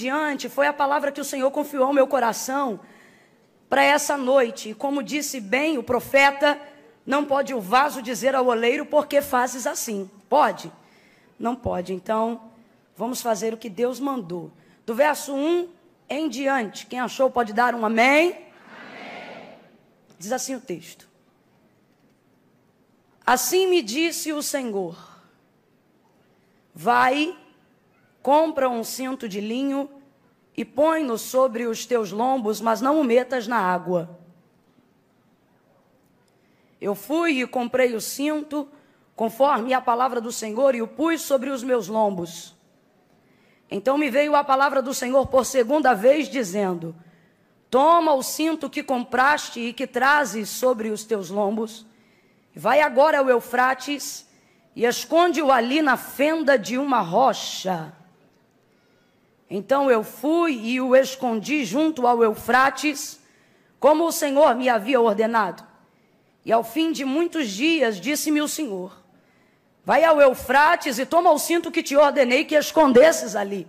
diante foi a palavra que o Senhor confiou ao meu coração para essa noite. E como disse bem o profeta, não pode o vaso dizer ao oleiro, porque fazes assim. Pode? Não pode. Então, vamos fazer o que Deus mandou. Do verso 1 em diante, quem achou pode dar um amém? amém. Diz assim o texto. Assim me disse o Senhor: Vai compra um cinto de linho e põe-no sobre os teus lombos, mas não o metas na água. Eu fui e comprei o cinto, conforme a palavra do Senhor, e o pus sobre os meus lombos. Então me veio a palavra do Senhor por segunda vez, dizendo: Toma o cinto que compraste e que trazes sobre os teus lombos, vai agora ao Eufrates e esconde-o ali na fenda de uma rocha. Então eu fui e o escondi junto ao Eufrates, como o Senhor me havia ordenado. E ao fim de muitos dias, disse-me o Senhor: Vai ao Eufrates e toma o cinto que te ordenei que escondesses ali.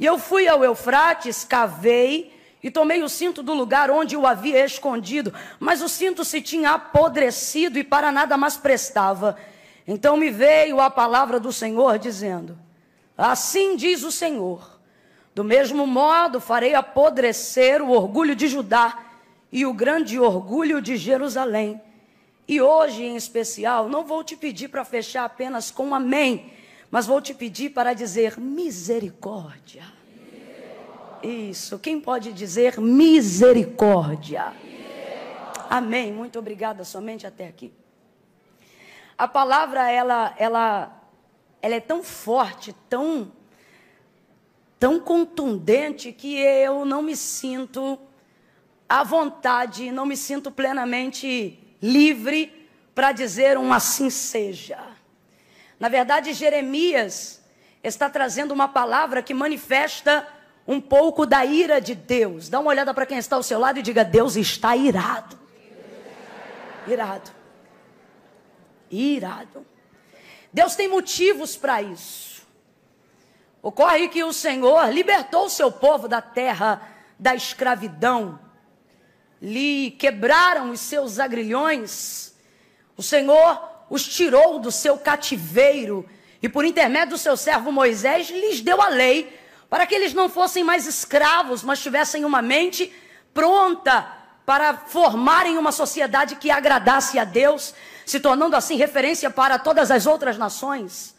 E eu fui ao Eufrates, cavei e tomei o cinto do lugar onde o havia escondido, mas o cinto se tinha apodrecido e para nada mais prestava. Então me veio a palavra do Senhor dizendo: Assim diz o Senhor: do mesmo modo farei apodrecer o orgulho de Judá e o grande orgulho de Jerusalém. E hoje, em especial, não vou te pedir para fechar apenas com um amém, mas vou te pedir para dizer misericórdia. Isso, quem pode dizer misericórdia? misericórdia? Amém. Muito obrigada, somente até aqui. A palavra ela ela ela é tão forte, tão tão contundente que eu não me sinto à vontade, não me sinto plenamente livre para dizer um assim seja. Na verdade, Jeremias está trazendo uma palavra que manifesta um pouco da ira de Deus. Dá uma olhada para quem está ao seu lado e diga: Deus está irado. Irado. Irado. Deus tem motivos para isso. Ocorre que o Senhor libertou o seu povo da terra da escravidão, lhe quebraram os seus agrilhões, o Senhor os tirou do seu cativeiro e, por intermédio do seu servo Moisés, lhes deu a lei para que eles não fossem mais escravos, mas tivessem uma mente pronta para formarem uma sociedade que agradasse a Deus, se tornando assim referência para todas as outras nações.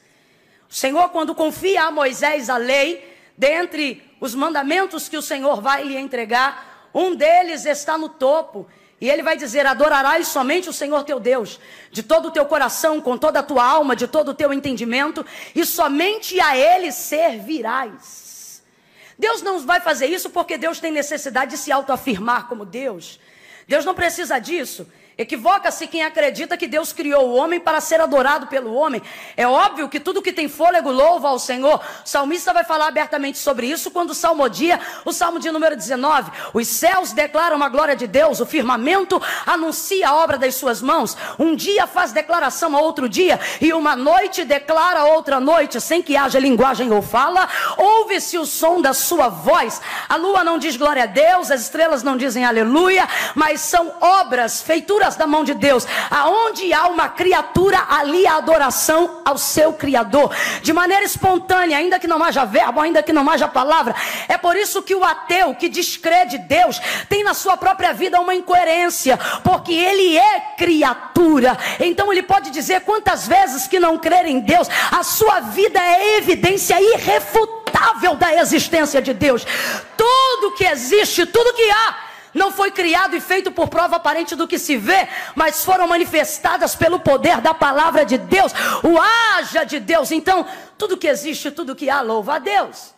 O Senhor, quando confia a Moisés a lei, dentre os mandamentos que o Senhor vai lhe entregar, um deles está no topo. E ele vai dizer: Adorarás somente o Senhor teu Deus, de todo o teu coração, com toda a tua alma, de todo o teu entendimento, e somente a Ele servirás. Deus não vai fazer isso porque Deus tem necessidade de se autoafirmar como Deus. Deus não precisa disso. Equivoca-se quem acredita que Deus criou o homem para ser adorado pelo homem. É óbvio que tudo que tem fôlego louva ao Senhor. O salmista vai falar abertamente sobre isso quando salmodia o salmo de número 19. Os céus declaram a glória de Deus, o firmamento anuncia a obra das suas mãos. Um dia faz declaração a outro dia, e uma noite declara a outra noite, sem que haja linguagem ou fala. Ouve-se o som da sua voz. A lua não diz glória a Deus, as estrelas não dizem aleluia, mas são obras, feituras criaturas da mão de Deus. Aonde há uma criatura, ali a adoração ao seu Criador. De maneira espontânea, ainda que não haja verbo, ainda que não haja palavra. É por isso que o ateu que descrede Deus tem na sua própria vida uma incoerência, porque ele é criatura. Então ele pode dizer quantas vezes que não crer em Deus, a sua vida é evidência irrefutável da existência de Deus. Tudo que existe, tudo que há não foi criado e feito por prova aparente do que se vê, mas foram manifestadas pelo poder da palavra de Deus, o haja de Deus. Então, tudo que existe, tudo que há, louva a Deus.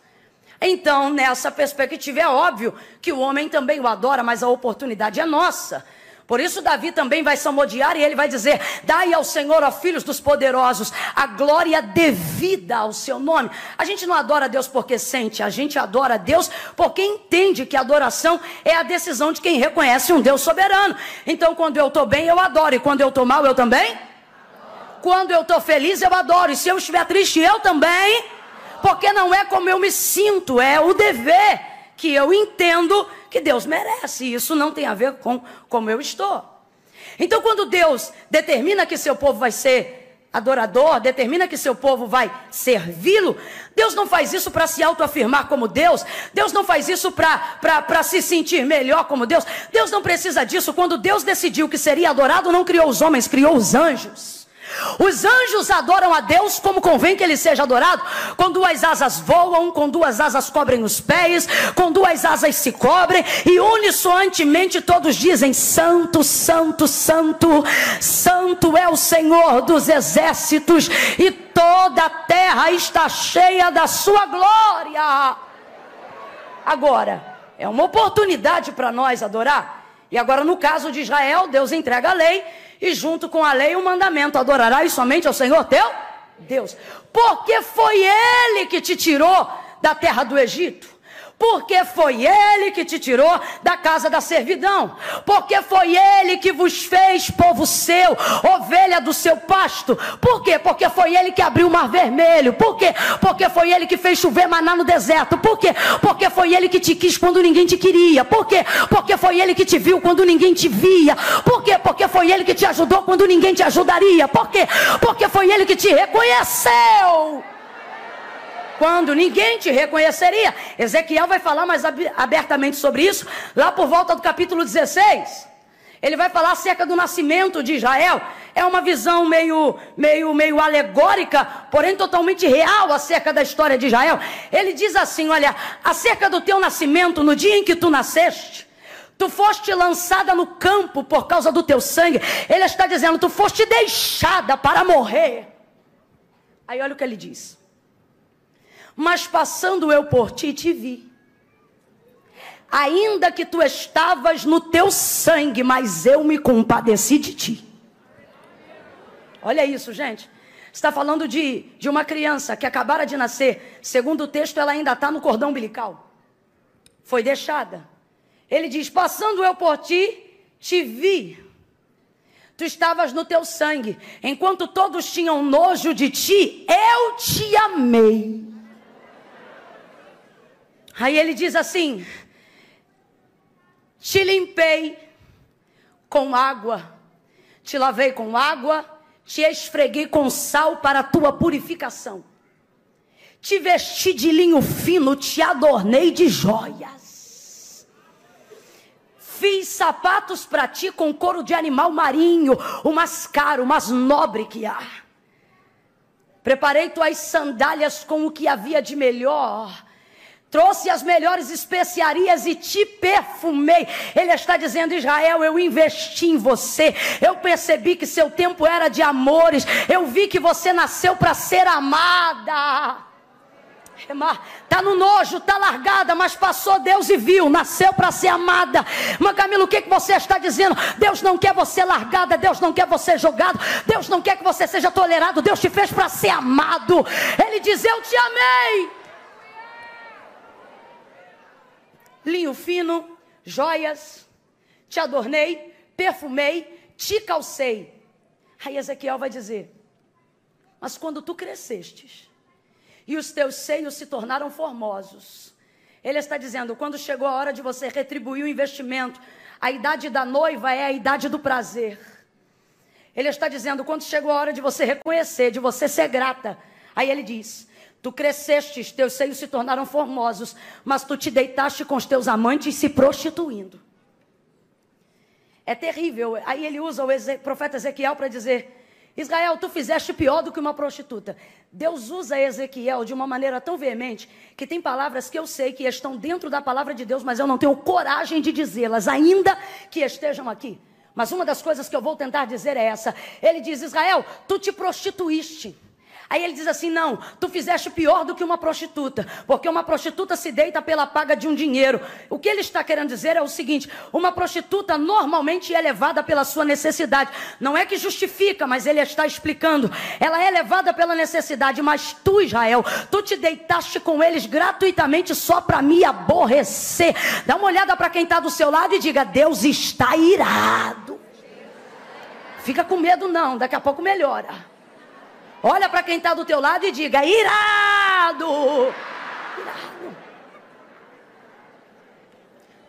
Então, nessa perspectiva, é óbvio que o homem também o adora, mas a oportunidade é nossa. Por isso, Davi também vai salmodiar e ele vai dizer: Dai ao Senhor, ó filhos dos poderosos, a glória devida ao seu nome. A gente não adora Deus porque sente, a gente adora Deus porque entende que adoração é a decisão de quem reconhece um Deus soberano. Então, quando eu estou bem, eu adoro, e quando eu estou mal, eu também? Quando eu estou feliz, eu adoro, e se eu estiver triste, eu também porque não é como eu me sinto, é o dever que eu entendo que Deus merece. Isso não tem a ver com como eu estou. Então, quando Deus determina que seu povo vai ser adorador, determina que seu povo vai servi-lo, Deus não faz isso para se autoafirmar como Deus, Deus não faz isso para se sentir melhor como Deus, Deus não precisa disso. Quando Deus decidiu que seria adorado, não criou os homens, criou os anjos. Os anjos adoram a Deus como convém que ele seja adorado. Com duas asas voam, com duas asas cobrem os pés, com duas asas se cobrem, e unissoantemente todos dizem: Santo, Santo, Santo, Santo é o Senhor dos exércitos, e toda a terra está cheia da sua glória. Agora, é uma oportunidade para nós adorar. E agora, no caso de Israel, Deus entrega a lei e junto com a lei o mandamento: adorarás somente ao Senhor teu Deus. Porque foi Ele que te tirou da terra do Egito porque foi ele que te tirou da casa da servidão, porque foi ele que vos fez povo seu, ovelha do seu pasto. Por quê? Porque foi ele que abriu o mar vermelho. Por quê? Porque foi ele que fez chover maná no deserto. Por quê? Porque foi ele que te quis quando ninguém te queria. Por quê? Porque foi ele que te viu quando ninguém te via. Por quê? Porque foi ele que te ajudou quando ninguém te ajudaria. Por quê? Porque foi ele que te reconheceu quando ninguém te reconheceria. Ezequiel vai falar mais abertamente sobre isso, lá por volta do capítulo 16. Ele vai falar acerca do nascimento de Israel. É uma visão meio, meio, meio alegórica, porém totalmente real acerca da história de Israel. Ele diz assim: Olha, acerca do teu nascimento, no dia em que tu nasceste, tu foste lançada no campo por causa do teu sangue. Ele está dizendo: Tu foste deixada para morrer. Aí olha o que ele diz. Mas passando eu por ti, te vi. Ainda que tu estavas no teu sangue, mas eu me compadeci de ti. Olha isso, gente. Está falando de, de uma criança que acabara de nascer. Segundo o texto, ela ainda está no cordão umbilical. Foi deixada. Ele diz: Passando eu por ti, te vi. Tu estavas no teu sangue. Enquanto todos tinham nojo de ti, eu te amei. Aí ele diz assim: Te limpei com água, te lavei com água, te esfreguei com sal para a tua purificação. Te vesti de linho fino, te adornei de joias. Fiz sapatos para ti com couro de animal marinho, o mais caro, o mais nobre que há. Preparei tuas sandálias com o que havia de melhor trouxe as melhores especiarias e te perfumei. Ele está dizendo: Israel, eu investi em você. Eu percebi que seu tempo era de amores. Eu vi que você nasceu para ser amada. Tá no nojo, tá largada, mas passou Deus e viu, nasceu para ser amada. Mas Camilo, o que, que você está dizendo? Deus não quer você largada, Deus não quer você jogado, Deus não quer que você seja tolerado, Deus te fez para ser amado. Ele diz: Eu te amei. Linho fino, joias, te adornei, perfumei, te calcei. Aí Ezequiel vai dizer: Mas quando tu crescestes e os teus seios se tornaram formosos, ele está dizendo: quando chegou a hora de você retribuir o investimento, a idade da noiva é a idade do prazer. Ele está dizendo: quando chegou a hora de você reconhecer, de você ser grata, aí ele diz: Tu crescestes, teus seios se tornaram formosos, mas tu te deitaste com os teus amantes se prostituindo. É terrível. Aí ele usa o profeta Ezequiel para dizer: Israel, tu fizeste pior do que uma prostituta. Deus usa Ezequiel de uma maneira tão veemente que tem palavras que eu sei que estão dentro da palavra de Deus, mas eu não tenho coragem de dizê-las, ainda que estejam aqui. Mas uma das coisas que eu vou tentar dizer é essa: Ele diz, Israel, tu te prostituíste. Aí ele diz assim: Não, tu fizeste pior do que uma prostituta, porque uma prostituta se deita pela paga de um dinheiro. O que ele está querendo dizer é o seguinte: uma prostituta normalmente é levada pela sua necessidade. Não é que justifica, mas ele está explicando. Ela é levada pela necessidade, mas tu, Israel, tu te deitaste com eles gratuitamente só para me aborrecer. Dá uma olhada para quem está do seu lado e diga: Deus está irado. Fica com medo, não, daqui a pouco melhora. Olha para quem está do teu lado e diga: irado. irado.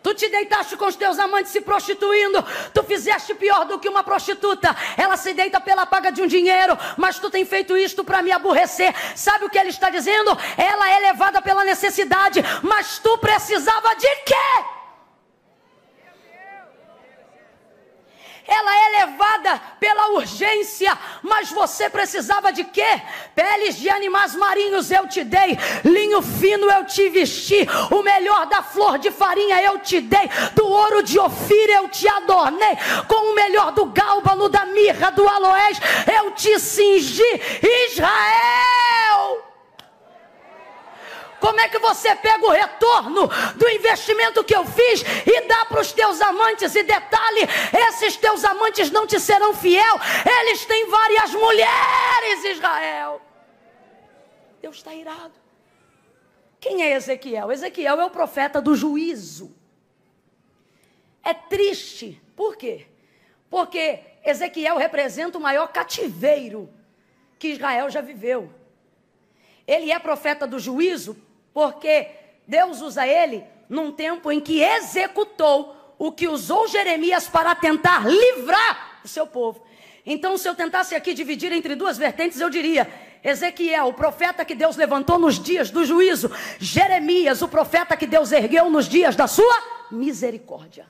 Tu te deitaste com os teus amantes se prostituindo. Tu fizeste pior do que uma prostituta. Ela se deita pela paga de um dinheiro, mas tu tem feito isto para me aborrecer. Sabe o que ele está dizendo? Ela é levada pela necessidade, mas tu precisava de quê? Ela é levada pela urgência, mas você precisava de quê? Peles de animais marinhos eu te dei, linho fino eu te vesti, o melhor da flor de farinha eu te dei, do ouro de Ofir eu te adornei, com o melhor do gálbano, da mirra, do aloés eu te cingi, Israel. Como é que você pega o retorno do investimento que eu fiz e dá para os teus amantes? E detalhe: esses teus amantes não te serão fiel, eles têm várias mulheres, Israel. Deus está irado. Quem é Ezequiel? Ezequiel é o profeta do juízo. É triste. Por quê? Porque Ezequiel representa o maior cativeiro que Israel já viveu. Ele é profeta do juízo porque Deus usa ele num tempo em que executou o que usou Jeremias para tentar livrar o seu povo. Então, se eu tentasse aqui dividir entre duas vertentes, eu diria: Ezequiel, o profeta que Deus levantou nos dias do juízo, Jeremias, o profeta que Deus ergueu nos dias da sua misericórdia.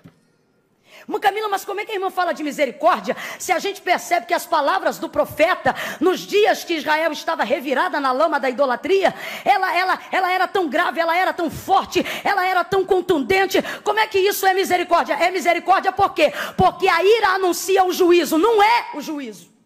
Camila, mas como é que a irmã fala de misericórdia se a gente percebe que as palavras do profeta, nos dias que Israel estava revirada na lama da idolatria, ela, ela, ela era tão grave, ela era tão forte, ela era tão contundente. Como é que isso é misericórdia? É misericórdia por quê? Porque a ira anuncia o juízo, não é o juízo.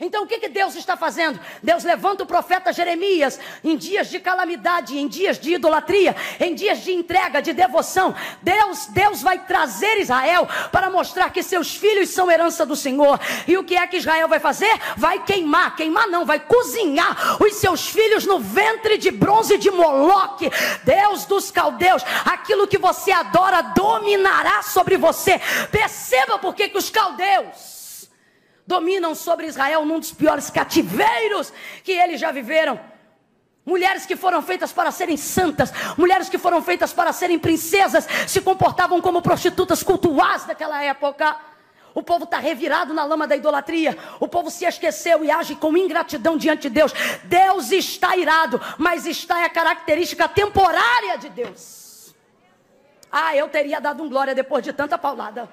Então o que, que Deus está fazendo? Deus levanta o profeta Jeremias em dias de calamidade, em dias de idolatria, em dias de entrega, de devoção. Deus, Deus vai trazer Israel para mostrar que seus filhos são herança do Senhor. E o que é que Israel vai fazer? Vai queimar, queimar não, vai cozinhar os seus filhos no ventre de bronze de Moloque, Deus dos caldeus. Aquilo que você adora dominará sobre você. Perceba por que, que os caldeus dominam sobre Israel num dos piores cativeiros que eles já viveram. Mulheres que foram feitas para serem santas, mulheres que foram feitas para serem princesas, se comportavam como prostitutas cultuais daquela época. O povo está revirado na lama da idolatria. O povo se esqueceu e age com ingratidão diante de Deus. Deus está irado, mas está é a característica temporária de Deus. Ah, eu teria dado um glória depois de tanta paulada.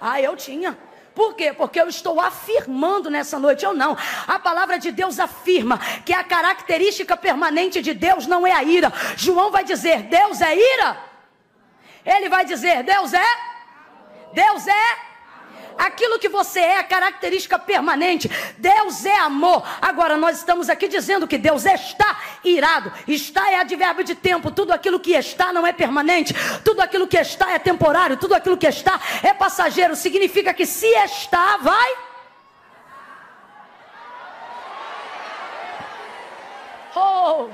Ah, eu tinha. Por quê? Porque eu estou afirmando nessa noite, eu não. A palavra de Deus afirma que a característica permanente de Deus não é a ira. João vai dizer: Deus é ira. Ele vai dizer: Deus é. Deus é Aquilo que você é, a característica permanente. Deus é amor. Agora, nós estamos aqui dizendo que Deus está irado. Está é advérbio de tempo. Tudo aquilo que está não é permanente. Tudo aquilo que está é temporário. Tudo aquilo que está é passageiro. Significa que se está, vai. Oh,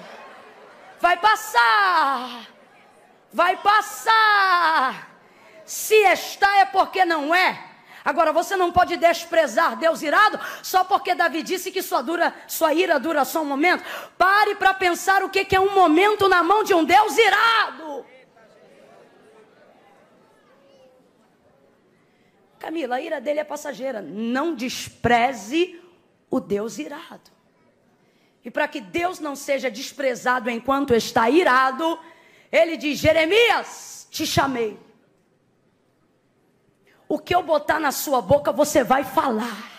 vai passar. Vai passar. Se está é porque não é. Agora você não pode desprezar Deus irado só porque Davi disse que sua, dura, sua ira dura só um momento. Pare para pensar o que, que é um momento na mão de um Deus irado. Camila, a ira dele é passageira. Não despreze o Deus irado. E para que Deus não seja desprezado enquanto está irado, ele diz: Jeremias, te chamei. O que eu botar na sua boca, você vai falar.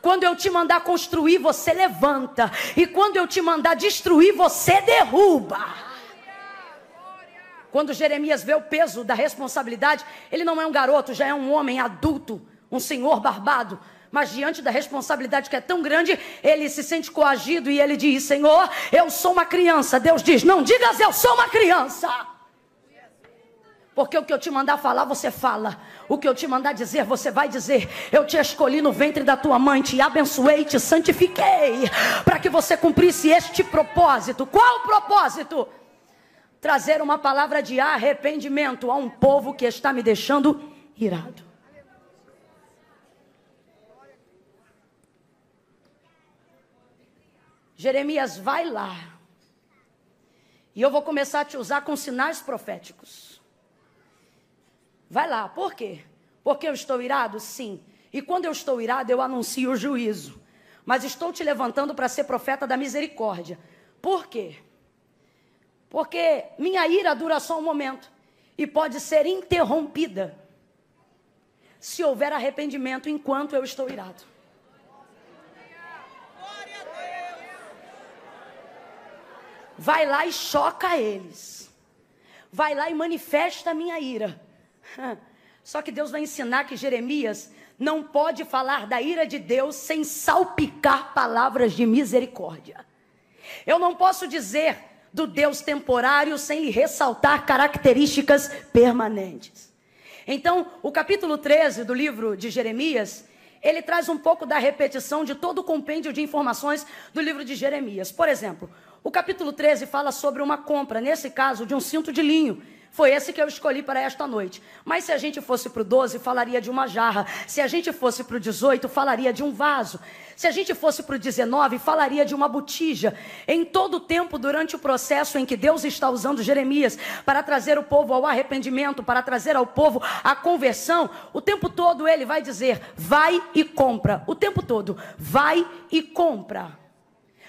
Quando eu te mandar construir, você levanta. E quando eu te mandar destruir, você derruba. Quando Jeremias vê o peso da responsabilidade, ele não é um garoto, já é um homem adulto, um senhor barbado. Mas diante da responsabilidade que é tão grande, ele se sente coagido e ele diz: Senhor, eu sou uma criança. Deus diz: Não digas eu sou uma criança. Porque o que eu te mandar falar, você fala. O que eu te mandar dizer, você vai dizer. Eu te escolhi no ventre da tua mãe, te abençoei, te santifiquei, para que você cumprisse este propósito. Qual o propósito? Trazer uma palavra de arrependimento a um povo que está me deixando irado. Jeremias, vai lá. E eu vou começar a te usar com sinais proféticos. Vai lá, por quê? Porque eu estou irado? Sim. E quando eu estou irado, eu anuncio o juízo. Mas estou te levantando para ser profeta da misericórdia. Por quê? Porque minha ira dura só um momento e pode ser interrompida se houver arrependimento enquanto eu estou irado. Vai lá e choca eles. Vai lá e manifesta a minha ira. Só que Deus vai ensinar que Jeremias não pode falar da ira de Deus sem salpicar palavras de misericórdia. Eu não posso dizer do Deus temporário sem ressaltar características permanentes. Então, o capítulo 13 do livro de Jeremias, ele traz um pouco da repetição de todo o compêndio de informações do livro de Jeremias. Por exemplo, o capítulo 13 fala sobre uma compra, nesse caso, de um cinto de linho. Foi esse que eu escolhi para esta noite. Mas se a gente fosse para o 12, falaria de uma jarra. Se a gente fosse para o 18, falaria de um vaso. Se a gente fosse para o 19, falaria de uma botija. Em todo o tempo, durante o processo em que Deus está usando Jeremias para trazer o povo ao arrependimento, para trazer ao povo a conversão, o tempo todo ele vai dizer: vai e compra. O tempo todo, vai e compra.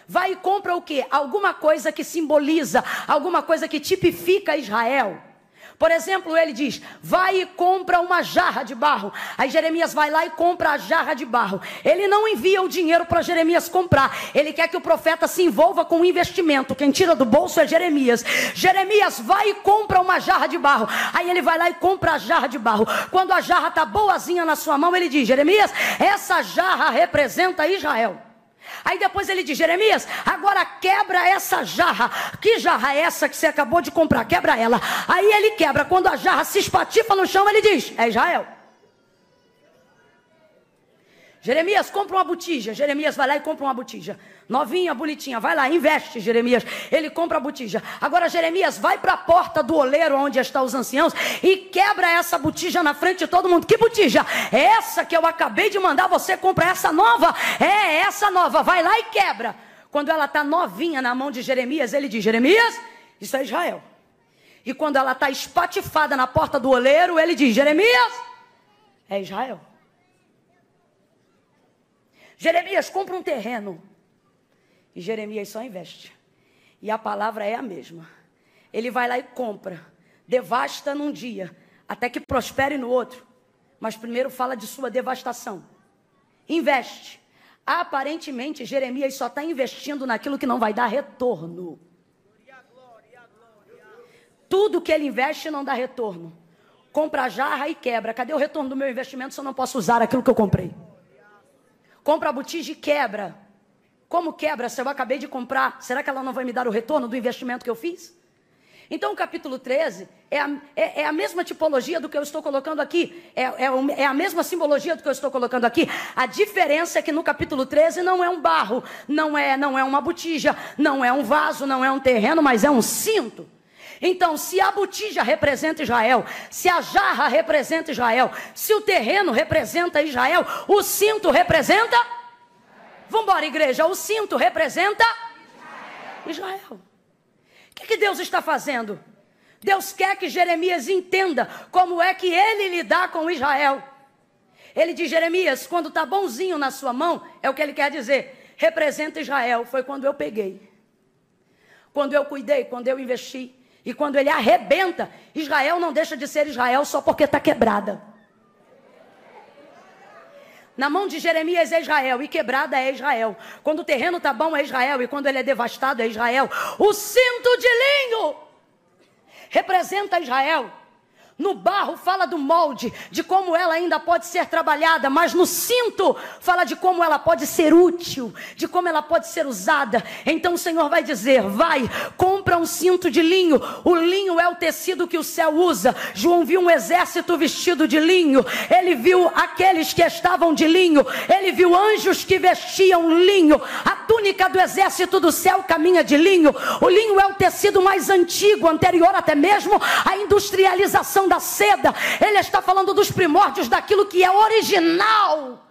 Vai e compra o que? Alguma coisa que simboliza, alguma coisa que tipifica Israel. Por exemplo, ele diz: vai e compra uma jarra de barro. Aí Jeremias vai lá e compra a jarra de barro. Ele não envia o dinheiro para Jeremias comprar. Ele quer que o profeta se envolva com o investimento. Quem tira do bolso é Jeremias. Jeremias vai e compra uma jarra de barro. Aí ele vai lá e compra a jarra de barro. Quando a jarra está boazinha na sua mão, ele diz: Jeremias, essa jarra representa Israel. Aí depois ele diz: Jeremias, agora quebra essa jarra. Que jarra é essa que você acabou de comprar? Quebra ela. Aí ele quebra. Quando a jarra se espatifa no chão, ele diz: É Israel. Jeremias, compra uma botija. Jeremias vai lá e compra uma botija. Novinha, bonitinha. Vai lá, investe, Jeremias. Ele compra a botija. Agora, Jeremias, vai para a porta do oleiro onde estão os anciãos e quebra essa botija na frente de todo mundo. Que botija? É essa que eu acabei de mandar você comprar. Essa nova? É essa nova. Vai lá e quebra. Quando ela está novinha na mão de Jeremias, ele diz: Jeremias, isso é Israel. E quando ela está espatifada na porta do oleiro, ele diz: Jeremias, é Israel. Jeremias, compra um terreno. E Jeremias só investe. E a palavra é a mesma. Ele vai lá e compra. Devasta num dia, até que prospere no outro. Mas primeiro fala de sua devastação. Investe. Aparentemente, Jeremias só está investindo naquilo que não vai dar retorno. Tudo que ele investe não dá retorno. Compra a jarra e quebra. Cadê o retorno do meu investimento se eu não posso usar aquilo que eu comprei? Compra a botija e quebra. Como quebra se eu acabei de comprar? Será que ela não vai me dar o retorno do investimento que eu fiz? Então, o capítulo 13 é a, é, é a mesma tipologia do que eu estou colocando aqui, é, é, é, a mesma simbologia do que eu estou colocando aqui. A diferença é que no capítulo 13 não é um barro, não é, não é uma botija, não é um vaso, não é um terreno, mas é um cinto. Então, se a botija representa Israel, se a jarra representa Israel, se o terreno representa Israel, o cinto representa? Vamos embora, igreja. O cinto representa? Israel. O que, que Deus está fazendo? Deus quer que Jeremias entenda como é que ele lidar com Israel. Ele diz: Jeremias, quando está bonzinho na sua mão, é o que ele quer dizer. Representa Israel. Foi quando eu peguei. Quando eu cuidei, quando eu investi. E quando ele arrebenta, Israel não deixa de ser Israel só porque está quebrada. Na mão de Jeremias é Israel e quebrada é Israel. Quando o terreno está bom é Israel e quando ele é devastado é Israel. O cinto de linho representa Israel. No barro fala do molde, de como ela ainda pode ser trabalhada, mas no cinto fala de como ela pode ser útil, de como ela pode ser usada. Então o Senhor vai dizer: vai, compra um cinto de linho. O linho é o tecido que o céu usa. João viu um exército vestido de linho, ele viu aqueles que estavam de linho, ele viu anjos que vestiam linho. A túnica do exército do céu caminha de linho. O linho é o tecido mais antigo, anterior até mesmo à industrialização da seda, ele está falando dos primórdios daquilo que é original.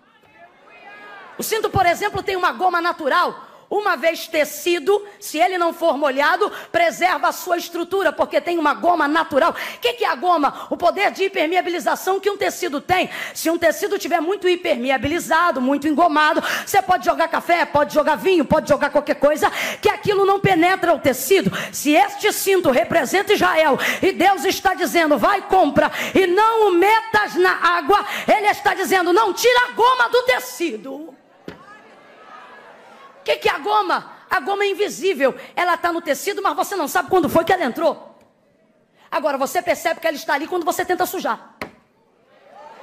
O cinto, por exemplo, tem uma goma natural. Uma vez tecido, se ele não for molhado, preserva a sua estrutura, porque tem uma goma natural. O que, que é a goma? O poder de hipermeabilização que um tecido tem. Se um tecido tiver muito hipermeabilizado, muito engomado, você pode jogar café, pode jogar vinho, pode jogar qualquer coisa, que aquilo não penetra o tecido. Se este cinto representa Israel e Deus está dizendo, vai compra e não o metas na água, ele está dizendo, não tira a goma do tecido. O que, que é a goma? A goma é invisível. Ela está no tecido, mas você não sabe quando foi que ela entrou. Agora, você percebe que ela está ali quando você tenta sujar.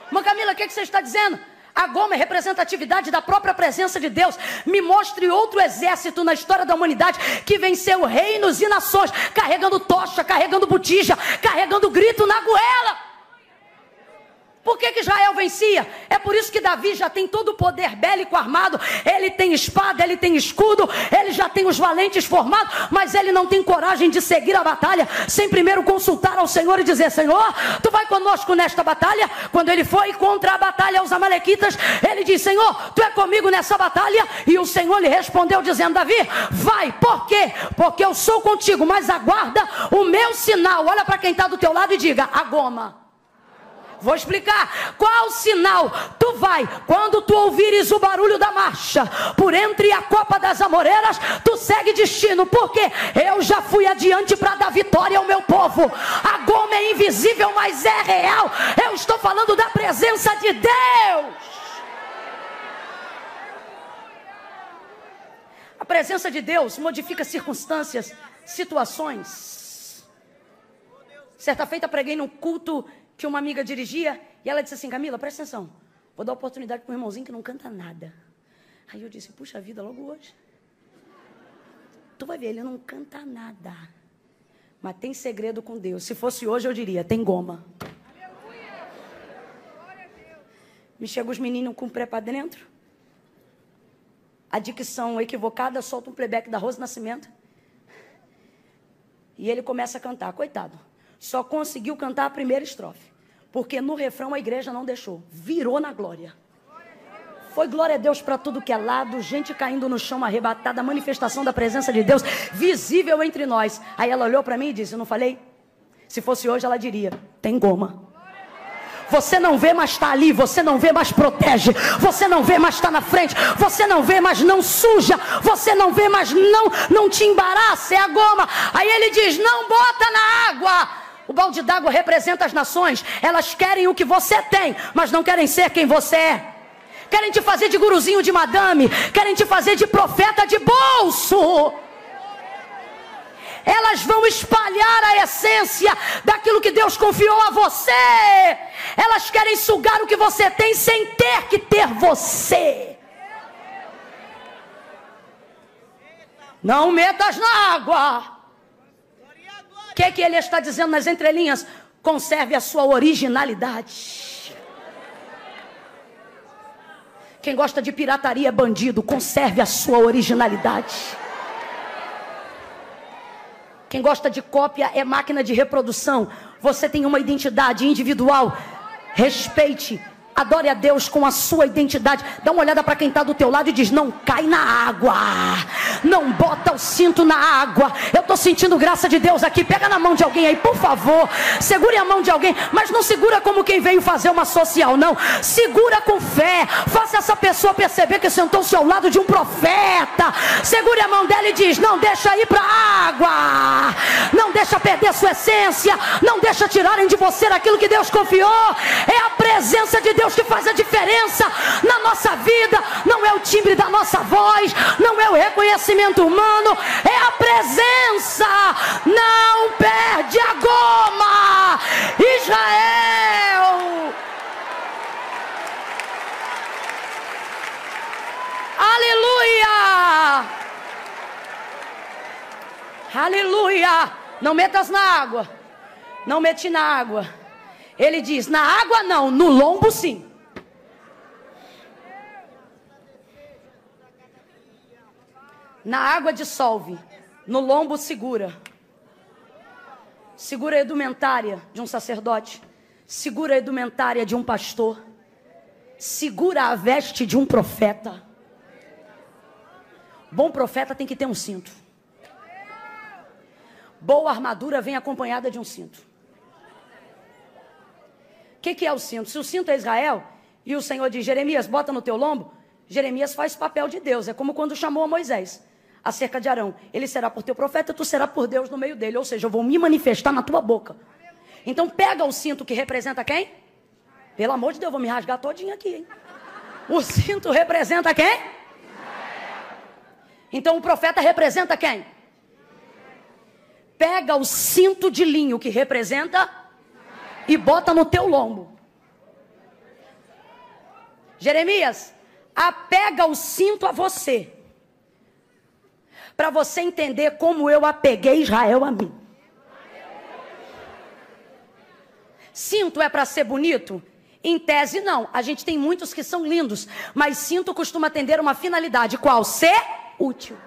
Mãe Camila, o que, que você está dizendo? A goma é representatividade da própria presença de Deus. Me mostre outro exército na história da humanidade que venceu reinos e nações, carregando tocha, carregando botija, carregando grito na goela. Por que, que Israel vencia? É por isso que Davi já tem todo o poder bélico armado. Ele tem espada, ele tem escudo, ele já tem os valentes formados, mas ele não tem coragem de seguir a batalha sem primeiro consultar ao Senhor e dizer: Senhor, tu vai conosco nesta batalha? Quando ele foi contra a batalha aos Amalequitas, ele disse: Senhor, tu é comigo nessa batalha? E o Senhor lhe respondeu, dizendo: Davi, vai, por quê? Porque eu sou contigo, mas aguarda o meu sinal. Olha para quem está do teu lado e diga: a goma. Vou explicar. Qual sinal tu vai quando tu ouvires o barulho da marcha por entre a copa das amoreiras? Tu segue destino, porque eu já fui adiante para dar vitória ao meu povo. A goma é invisível, mas é real. Eu estou falando da presença de Deus. A presença de Deus modifica circunstâncias, situações. Certa feita preguei num culto que uma amiga dirigia, e ela disse assim: Camila, presta atenção, vou dar oportunidade para um irmãozinho que não canta nada. Aí eu disse: Puxa vida, logo hoje. Tu vai ver, ele não canta nada. Mas tem segredo com Deus. Se fosse hoje, eu diria: tem goma. Me chega os meninos com o pré para dentro. A dicção equivocada, solta um playback da Rosa Nascimento. E ele começa a cantar. Coitado. Só conseguiu cantar a primeira estrofe. Porque no refrão a igreja não deixou. Virou na glória. Foi glória a Deus para tudo que é lado, gente caindo no chão arrebatada, manifestação da presença de Deus visível entre nós. Aí ela olhou para mim e disse: Eu não falei? Se fosse hoje, ela diria: Tem goma. Você não vê, mas está ali. Você não vê, mas protege. Você não vê, mas está na frente. Você não vê, mas não suja. Você não vê, mas não, não te embaraça. É a goma. Aí ele diz: Não bota na água. O balde d'água representa as nações. Elas querem o que você tem, mas não querem ser quem você é. Querem te fazer de guruzinho de madame, querem te fazer de profeta de bolso. Elas vão espalhar a essência daquilo que Deus confiou a você. Elas querem sugar o que você tem sem ter que ter você. Não metas na água. O que, que ele está dizendo nas entrelinhas? Conserve a sua originalidade. Quem gosta de pirataria é bandido. Conserve a sua originalidade. Quem gosta de cópia é máquina de reprodução. Você tem uma identidade individual. Respeite Adore a Deus com a sua identidade. Dá uma olhada para quem está do teu lado e diz: Não cai na água. Não bota o cinto na água. Eu estou sentindo graça de Deus aqui. Pega na mão de alguém aí, por favor. Segure a mão de alguém. Mas não segura como quem veio fazer uma social, não. Segura com fé. Faça essa pessoa perceber que sentou-se ao lado de um profeta. Segure a mão dela e diz: Não deixa ir para a água. Não deixa perder sua essência. Não deixa tirarem de você aquilo que Deus confiou. É a presença de Deus Deus que faz a diferença na nossa vida. Não é o timbre da nossa voz, não é o reconhecimento humano, é a presença. Não perde a goma, Israel. Aleluia! Aleluia! Não metas na água. Não mete na água. Ele diz: na água não, no lombo sim. Na água dissolve, no lombo segura. Segura a edumentária de um sacerdote, segura a edumentária de um pastor, segura a veste de um profeta. Bom profeta tem que ter um cinto. Boa armadura vem acompanhada de um cinto. Que, que é o cinto? Se o cinto é Israel e o Senhor diz, Jeremias, bota no teu lombo, Jeremias faz papel de Deus. É como quando chamou a Moisés acerca de Arão. Ele será por teu profeta, tu será por Deus no meio dele. Ou seja, eu vou me manifestar na tua boca. Então pega o cinto que representa quem? Pelo amor de Deus, eu vou me rasgar todinho aqui, hein? O cinto representa quem? Então o profeta representa quem? Pega o cinto de linho que representa e bota no teu lombo. Jeremias, apega o cinto a você. Para você entender como eu apeguei Israel a mim. Cinto é para ser bonito? Em tese, não. A gente tem muitos que são lindos, mas cinto costuma atender uma finalidade. Qual? Ser útil.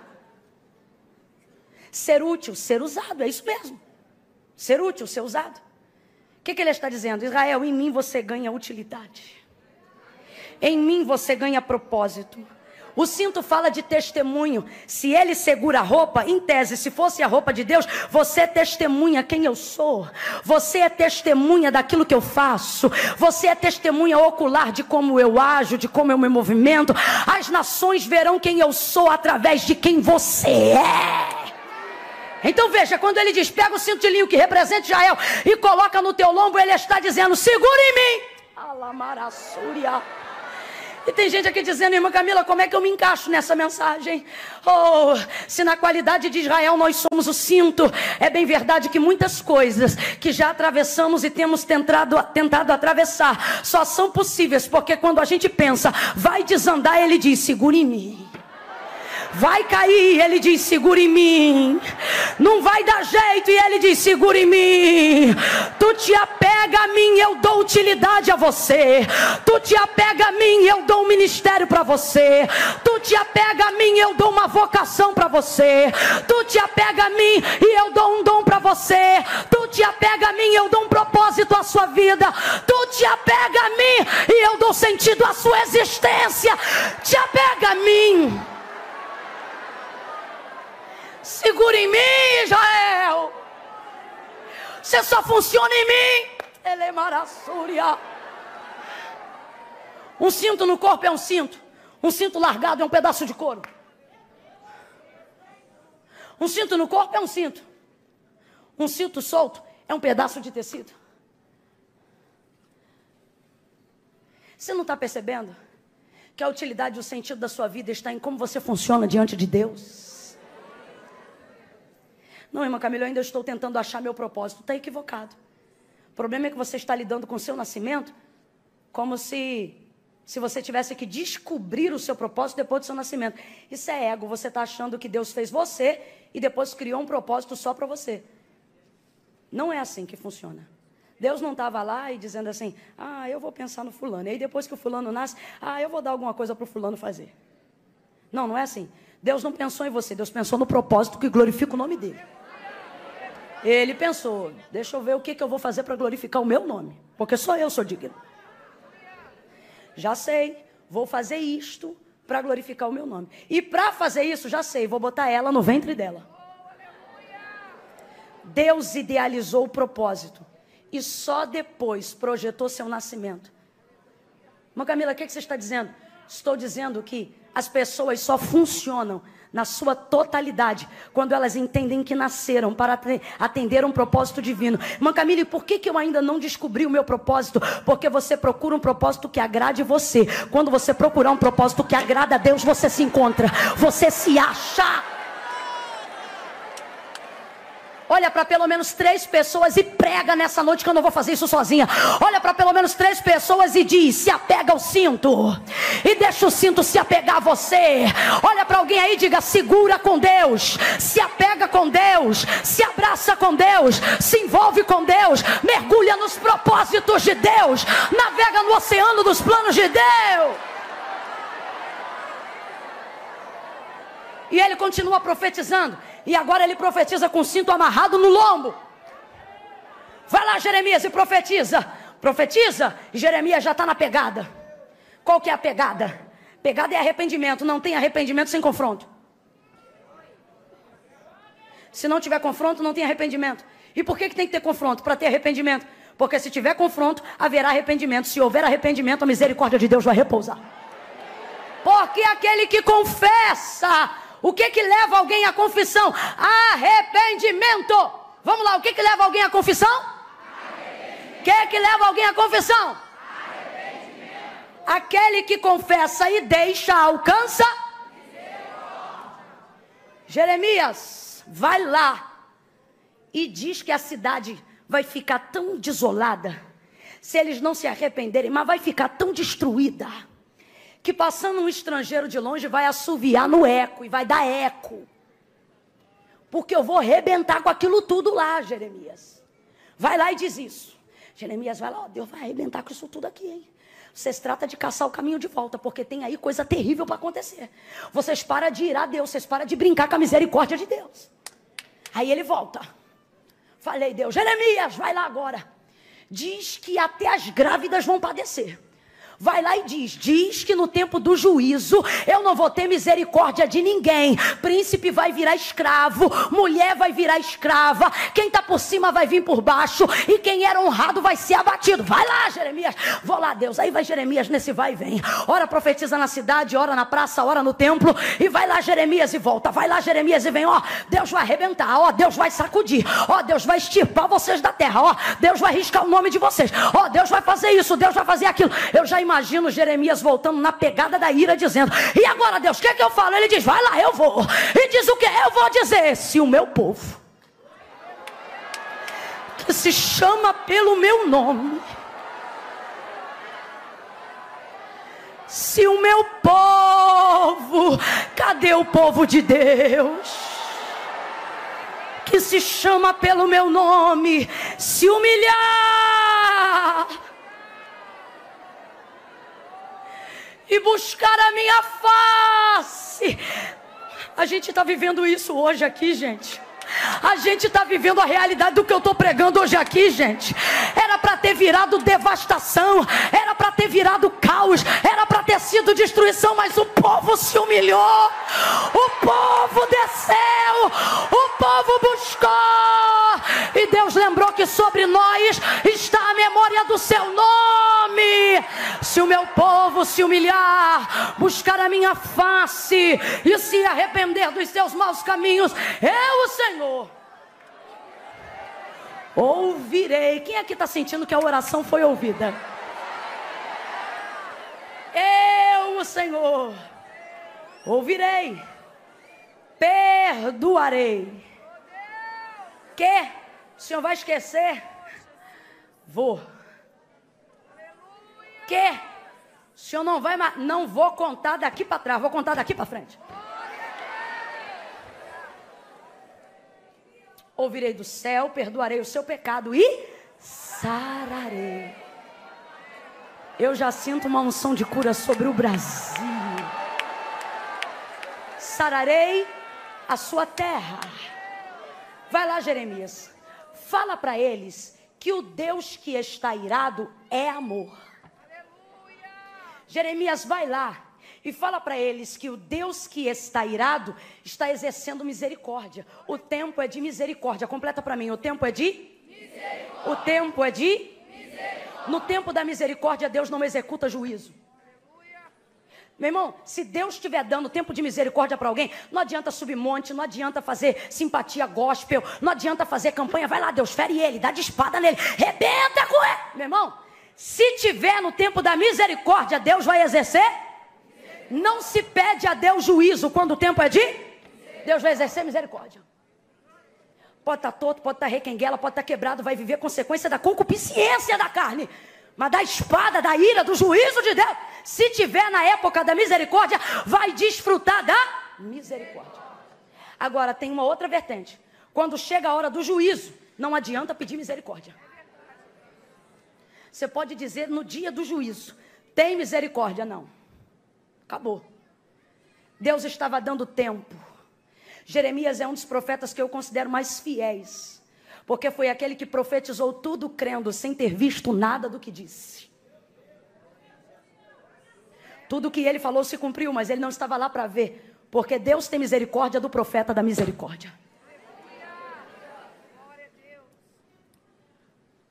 Ser útil, ser usado, é isso mesmo. Ser útil, ser usado. Que, que ele está dizendo? Israel, em mim você ganha utilidade. Em mim você ganha propósito. O cinto fala de testemunho. Se ele segura a roupa, em tese, se fosse a roupa de Deus, você testemunha quem eu sou. Você é testemunha daquilo que eu faço. Você é testemunha ocular de como eu ajo, de como eu me movimento. As nações verão quem eu sou através de quem você é. Então veja, quando ele diz, pega o cinto de linho que representa Israel e coloca no teu lombo, ele está dizendo, segura em mim. Alamarassúria. E tem gente aqui dizendo, irmã Camila, como é que eu me encaixo nessa mensagem? Oh, se na qualidade de Israel nós somos o cinto, é bem verdade que muitas coisas que já atravessamos e temos tentado, tentado atravessar só são possíveis porque quando a gente pensa, vai desandar, ele diz: segure em mim vai cair, ele diz: segura em mim. Não vai dar jeito, e ele diz: segura em mim. Tu te apega a mim, eu dou utilidade a você. Tu te apega a mim, eu dou um ministério para você. Tu te apega a mim, eu dou uma vocação para você. Tu te apega a mim e eu dou um dom para você. Tu te apega a mim, eu dou um propósito à sua vida. Tu te apega a mim e eu dou sentido à sua existência. Te apega a mim. Segura em mim, Israel. Você só funciona em mim. Ele é marassúria. Um cinto no corpo é um cinto. Um cinto largado é um pedaço de couro. Um cinto no corpo é um cinto. Um cinto solto é um pedaço de tecido. Você não está percebendo que a utilidade e o sentido da sua vida está em como você funciona diante de Deus? Não, irmã Camila, eu ainda estou tentando achar meu propósito. Está equivocado. O problema é que você está lidando com o seu nascimento como se, se você tivesse que descobrir o seu propósito depois do seu nascimento. Isso é ego. Você está achando que Deus fez você e depois criou um propósito só para você. Não é assim que funciona. Deus não estava lá e dizendo assim, ah, eu vou pensar no fulano. E aí depois que o fulano nasce, ah, eu vou dar alguma coisa para o fulano fazer. Não, não é assim. Deus não pensou em você, Deus pensou no propósito que glorifica o nome dele. Ele pensou: deixa eu ver o que, que eu vou fazer para glorificar o meu nome, porque só eu sou digno. Já sei, vou fazer isto para glorificar o meu nome. E para fazer isso, já sei, vou botar ela no ventre dela. Deus idealizou o propósito e só depois projetou seu nascimento. Irmã Camila, o que, que você está dizendo? Estou dizendo que as pessoas só funcionam na sua totalidade, quando elas entendem que nasceram para atender um propósito divino. Irmã Camille, por que, que eu ainda não descobri o meu propósito? Porque você procura um propósito que agrade você. Quando você procurar um propósito que agrada a Deus, você se encontra, você se acha. Olha para pelo menos três pessoas e prega nessa noite que eu não vou fazer isso sozinha. Olha para pelo menos três pessoas e diz: se apega ao cinto e deixa o cinto se apegar a você. Olha para alguém aí e diga: segura com Deus, se apega com Deus, se abraça com Deus, se envolve com Deus, mergulha nos propósitos de Deus, navega no oceano dos planos de Deus. E ele continua profetizando. E agora ele profetiza com o cinto amarrado no lombo. Vai lá, Jeremias, e profetiza. Profetiza, e Jeremias já está na pegada. Qual que é a pegada? Pegada é arrependimento. Não tem arrependimento sem confronto. Se não tiver confronto, não tem arrependimento. E por que, que tem que ter confronto? Para ter arrependimento. Porque se tiver confronto, haverá arrependimento. Se houver arrependimento, a misericórdia de Deus vai repousar. Porque aquele que confessa, o que que leva alguém à confissão? Arrependimento. Vamos lá, o que que leva alguém à confissão? O que que leva alguém à confissão? Aquele que confessa e deixa, alcança. Jeremias, vai lá e diz que a cidade vai ficar tão desolada, se eles não se arrependerem, mas vai ficar tão destruída, que passando um estrangeiro de longe vai assoviar no eco e vai dar eco. Porque eu vou arrebentar com aquilo tudo lá, Jeremias. Vai lá e diz isso. Jeremias vai lá, ó, Deus vai arrebentar com isso tudo aqui, hein? Vocês tratam de caçar o caminho de volta, porque tem aí coisa terrível para acontecer. Vocês param de ir a Deus, vocês param de brincar com a misericórdia de Deus. Aí ele volta. Falei, Deus, Jeremias, vai lá agora. Diz que até as grávidas vão padecer. Vai lá e diz: diz que no tempo do juízo eu não vou ter misericórdia de ninguém. Príncipe vai virar escravo, mulher vai virar escrava, quem está por cima vai vir por baixo, e quem era honrado vai ser abatido. Vai lá, Jeremias. Vou lá, Deus. Aí vai Jeremias nesse vai e vem. Ora profetiza na cidade, ora na praça, ora no templo, e vai lá, Jeremias, e volta. Vai lá, Jeremias, e vem. Ó, Deus vai arrebentar, ó, Deus vai sacudir, ó, Deus vai extirpar vocês da terra, ó, Deus vai riscar o nome de vocês, ó, Deus vai fazer isso, Deus vai fazer aquilo. Eu já imagino Jeremias voltando na pegada da ira, dizendo: E agora, Deus, o que é que eu falo? Ele diz: Vai lá, eu vou. E diz o que? Eu vou dizer: Se o meu povo, que se chama pelo meu nome, se o meu povo, cadê o povo de Deus? Que se chama pelo meu nome, se humilhar e buscar a minha face. A gente está vivendo isso hoje aqui, gente. A gente está vivendo a realidade do que eu estou pregando hoje aqui, gente. Era para ter virado devastação, era para ter virado caos, era para ter sido destruição, mas o povo se humilhou, o povo desceu, o povo buscou, e Deus lembrou que sobre nós está a memória do seu nome. Se o meu povo se humilhar, buscar a minha face e se arrepender dos seus maus caminhos, eu, Senhor Senhor. Ouvirei. Quem aqui está sentindo que a oração foi ouvida? Eu, o Senhor, ouvirei, perdoarei. Que? O Senhor vai esquecer? Vou. Que? O Senhor não vai, não vou contar daqui para trás, vou contar daqui para frente. Ouvirei do céu, perdoarei o seu pecado e sararei. Eu já sinto uma unção de cura sobre o Brasil. Sararei a sua terra. Vai lá, Jeremias. Fala para eles que o Deus que está irado é amor. Jeremias, vai lá e fala para eles que o Deus que está irado está exercendo misericórdia. O tempo é de misericórdia. Completa para mim. O tempo é de? Misericórdia. O tempo é de? No tempo da misericórdia, Deus não executa juízo. Meu irmão, se Deus estiver dando tempo de misericórdia para alguém, não adianta subir monte, não adianta fazer simpatia gospel, não adianta fazer campanha. Vai lá, Deus, fere ele, dá de espada nele, rebenta com ele. Meu irmão, se tiver no tempo da misericórdia, Deus vai exercer não se pede a Deus juízo quando o tempo é de? Deus vai exercer misericórdia. Pode estar tá torto, pode estar tá requenguela, pode estar tá quebrado, vai viver consequência da concupiscência da carne. Mas da espada, da ira, do juízo de Deus. Se tiver na época da misericórdia, vai desfrutar da misericórdia. Agora tem uma outra vertente. Quando chega a hora do juízo, não adianta pedir misericórdia. Você pode dizer no dia do juízo: tem misericórdia? Não. Acabou. Deus estava dando tempo. Jeremias é um dos profetas que eu considero mais fiéis, porque foi aquele que profetizou tudo crendo, sem ter visto nada do que disse. Tudo que ele falou se cumpriu, mas ele não estava lá para ver, porque Deus tem misericórdia do profeta da misericórdia.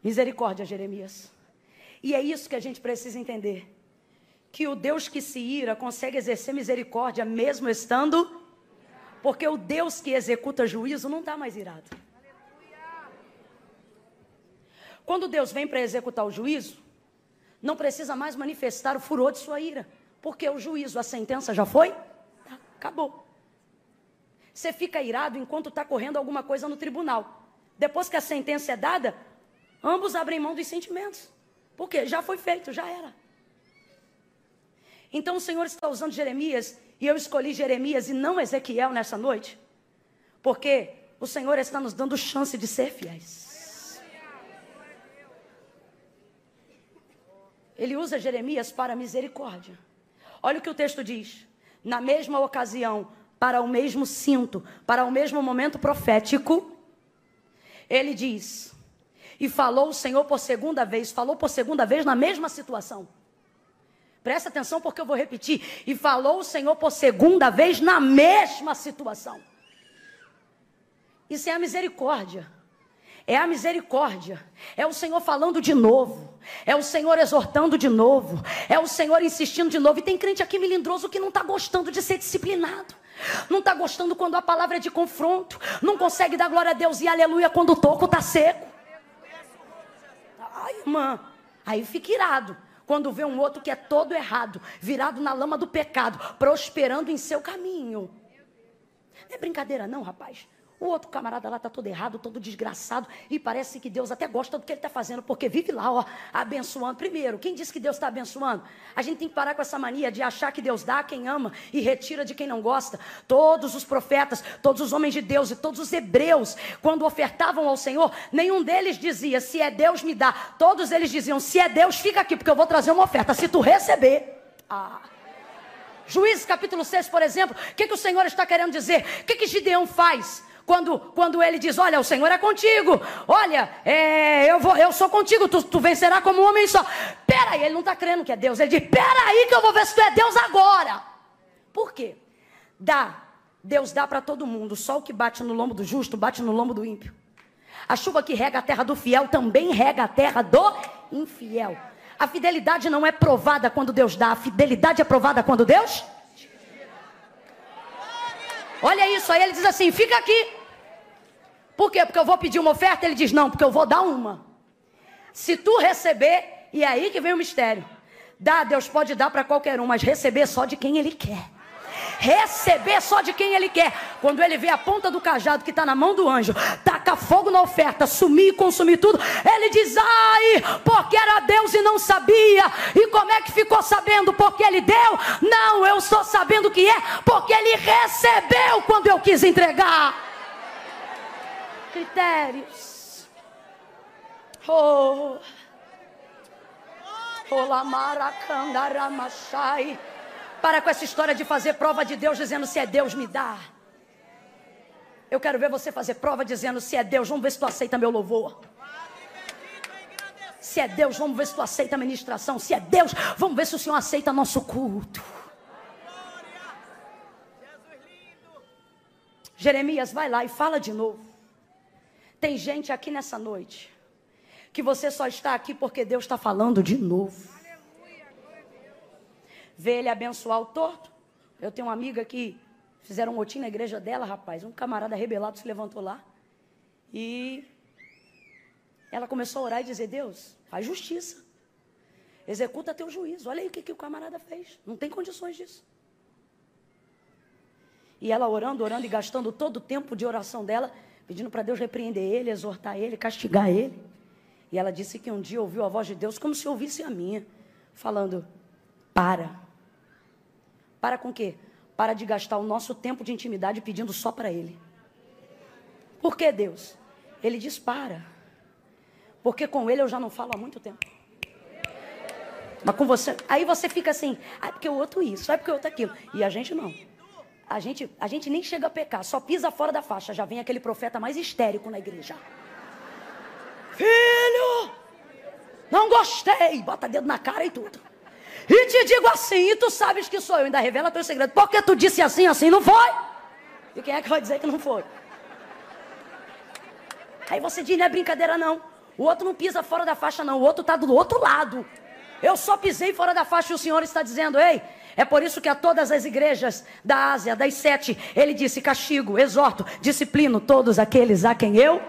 Misericórdia, Jeremias. E é isso que a gente precisa entender. Que o Deus que se ira consegue exercer misericórdia mesmo estando. Porque o Deus que executa juízo não está mais irado. Quando Deus vem para executar o juízo, não precisa mais manifestar o furor de sua ira. Porque o juízo, a sentença já foi? Tá, acabou. Você fica irado enquanto está correndo alguma coisa no tribunal. Depois que a sentença é dada, ambos abrem mão dos sentimentos. Porque já foi feito, já era. Então o Senhor está usando Jeremias, e eu escolhi Jeremias e não Ezequiel nessa noite, porque o Senhor está nos dando chance de ser fiéis. Ele usa Jeremias para misericórdia. Olha o que o texto diz. Na mesma ocasião, para o mesmo cinto, para o mesmo momento profético, ele diz: E falou o Senhor por segunda vez, falou por segunda vez na mesma situação. Presta atenção porque eu vou repetir. E falou o Senhor por segunda vez na mesma situação. Isso é a misericórdia. É a misericórdia. É o Senhor falando de novo. É o Senhor exortando de novo. É o Senhor insistindo de novo. E tem crente aqui melindroso que não está gostando de ser disciplinado. Não está gostando quando a palavra é de confronto. Não consegue dar glória a Deus e aleluia quando o toco está seco. Ai, irmã. Aí fica irado. Quando vê um outro que é todo errado, virado na lama do pecado, prosperando em seu caminho. Não é brincadeira, não, rapaz. O outro camarada lá está todo errado, todo desgraçado, e parece que Deus até gosta do que ele está fazendo, porque vive lá, ó, abençoando. Primeiro, quem disse que Deus está abençoando? A gente tem que parar com essa mania de achar que Deus dá a quem ama e retira de quem não gosta. Todos os profetas, todos os homens de Deus e todos os hebreus, quando ofertavam ao Senhor, nenhum deles dizia, se é Deus, me dá. Todos eles diziam, se é Deus, fica aqui, porque eu vou trazer uma oferta. Se tu receber, ah. Juízes capítulo 6, por exemplo, o que, que o Senhor está querendo dizer? O que, que Gideão faz? Quando, quando ele diz, olha, o Senhor é contigo, olha, é, eu, vou, eu sou contigo, tu, tu vencerá como um homem só. Peraí, ele não está crendo que é Deus, ele diz, peraí que eu vou ver se tu é Deus agora. Por quê? Dá, Deus dá para todo mundo, o sol que bate no lombo do justo, bate no lombo do ímpio. A chuva que rega a terra do fiel também rega a terra do infiel. A fidelidade não é provada quando Deus dá, a fidelidade é provada quando Deus Olha isso, aí ele diz assim: fica aqui. Por quê? Porque eu vou pedir uma oferta? Ele diz: não, porque eu vou dar uma. Se tu receber, e é aí que vem o mistério. Dá, Deus pode dar para qualquer um, mas receber só de quem Ele quer. Receber só de quem Ele quer. Quando Ele vê a ponta do cajado que está na mão do anjo, taca fogo na oferta, sumir e consumir tudo, Ele diz: ai, porque era Deus e não sabia. E como é que ficou sabendo? Porque Ele deu? Não, eu estou sabendo que é, porque Ele recebeu quando eu quis entregar. Critérios. Oh. Para com essa história de fazer prova de Deus dizendo se é Deus me dá. Eu quero ver você fazer prova dizendo se é Deus, vamos ver se tu aceita meu louvor. Se é Deus, vamos ver se tu aceita a ministração. Se é Deus, vamos ver se o Senhor aceita nosso culto. Jeremias, vai lá e fala de novo. Tem gente aqui nessa noite que você só está aqui porque Deus está falando de novo. Vê ele abençoar o torto. Eu tenho uma amiga que fizeram um motim na igreja dela, rapaz. Um camarada rebelado se levantou lá. E ela começou a orar e dizer: Deus, faz justiça. Executa teu juízo. Olha aí o que, que o camarada fez. Não tem condições disso. E ela orando, orando e gastando todo o tempo de oração dela, pedindo para Deus repreender ele, exortar ele, castigar ele. E ela disse que um dia ouviu a voz de Deus como se ouvisse a minha, falando: Para. Para com quê? Para de gastar o nosso tempo de intimidade pedindo só para Ele. Por que Deus? Ele diz: Para. Porque com Ele eu já não falo há muito tempo. Mas com você, aí você fica assim, ah, porque o outro isso, é porque o outro aquilo. E a gente não. A gente, a gente nem chega a pecar, só pisa fora da faixa. Já vem aquele profeta mais histérico na igreja. Filho, não gostei. Bota dedo na cara e tudo. E te digo assim, e tu sabes que sou eu. Ainda revela teu segredo. Porque tu disse assim, assim, não foi? E quem é que vai dizer que não foi? Aí você diz, não é brincadeira não. O outro não pisa fora da faixa, não. O outro está do outro lado. Eu só pisei fora da faixa e o Senhor está dizendo: Ei, é por isso que a todas as igrejas da Ásia, das sete, ele disse: castigo, exorto, disciplino todos aqueles a quem eu.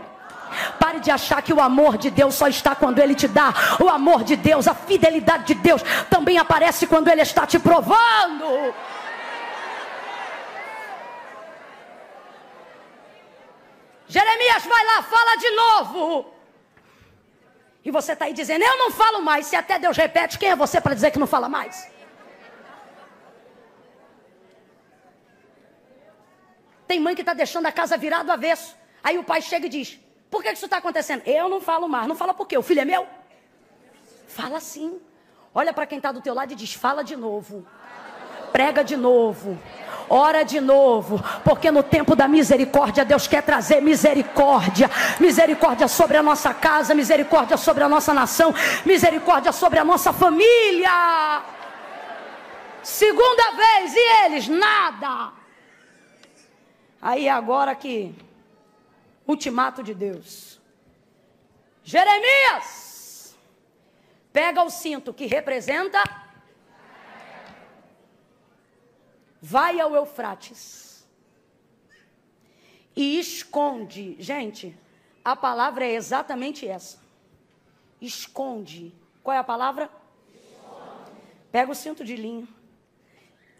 Pare de achar que o amor de Deus só está quando Ele te dá. O amor de Deus, a fidelidade de Deus também aparece quando Ele está te provando. Jeremias, vai lá, fala de novo. E você está aí dizendo, eu não falo mais. Se até Deus repete, quem é você para dizer que não fala mais? Tem mãe que está deixando a casa virada do avesso. Aí o pai chega e diz: Por que isso está acontecendo? Eu não falo mais. Não fala por quê? O filho é meu? Fala sim. Olha para quem está do teu lado e diz: Fala de novo. Prega de novo. Ora de novo, porque no tempo da misericórdia Deus quer trazer misericórdia, misericórdia sobre a nossa casa, misericórdia sobre a nossa nação, misericórdia sobre a nossa família. Segunda vez, e eles? Nada. Aí agora que ultimato de Deus. Jeremias, pega o cinto que representa vai ao Eufrates e esconde. Gente, a palavra é exatamente essa. Esconde. Qual é a palavra? Pega o cinto de linho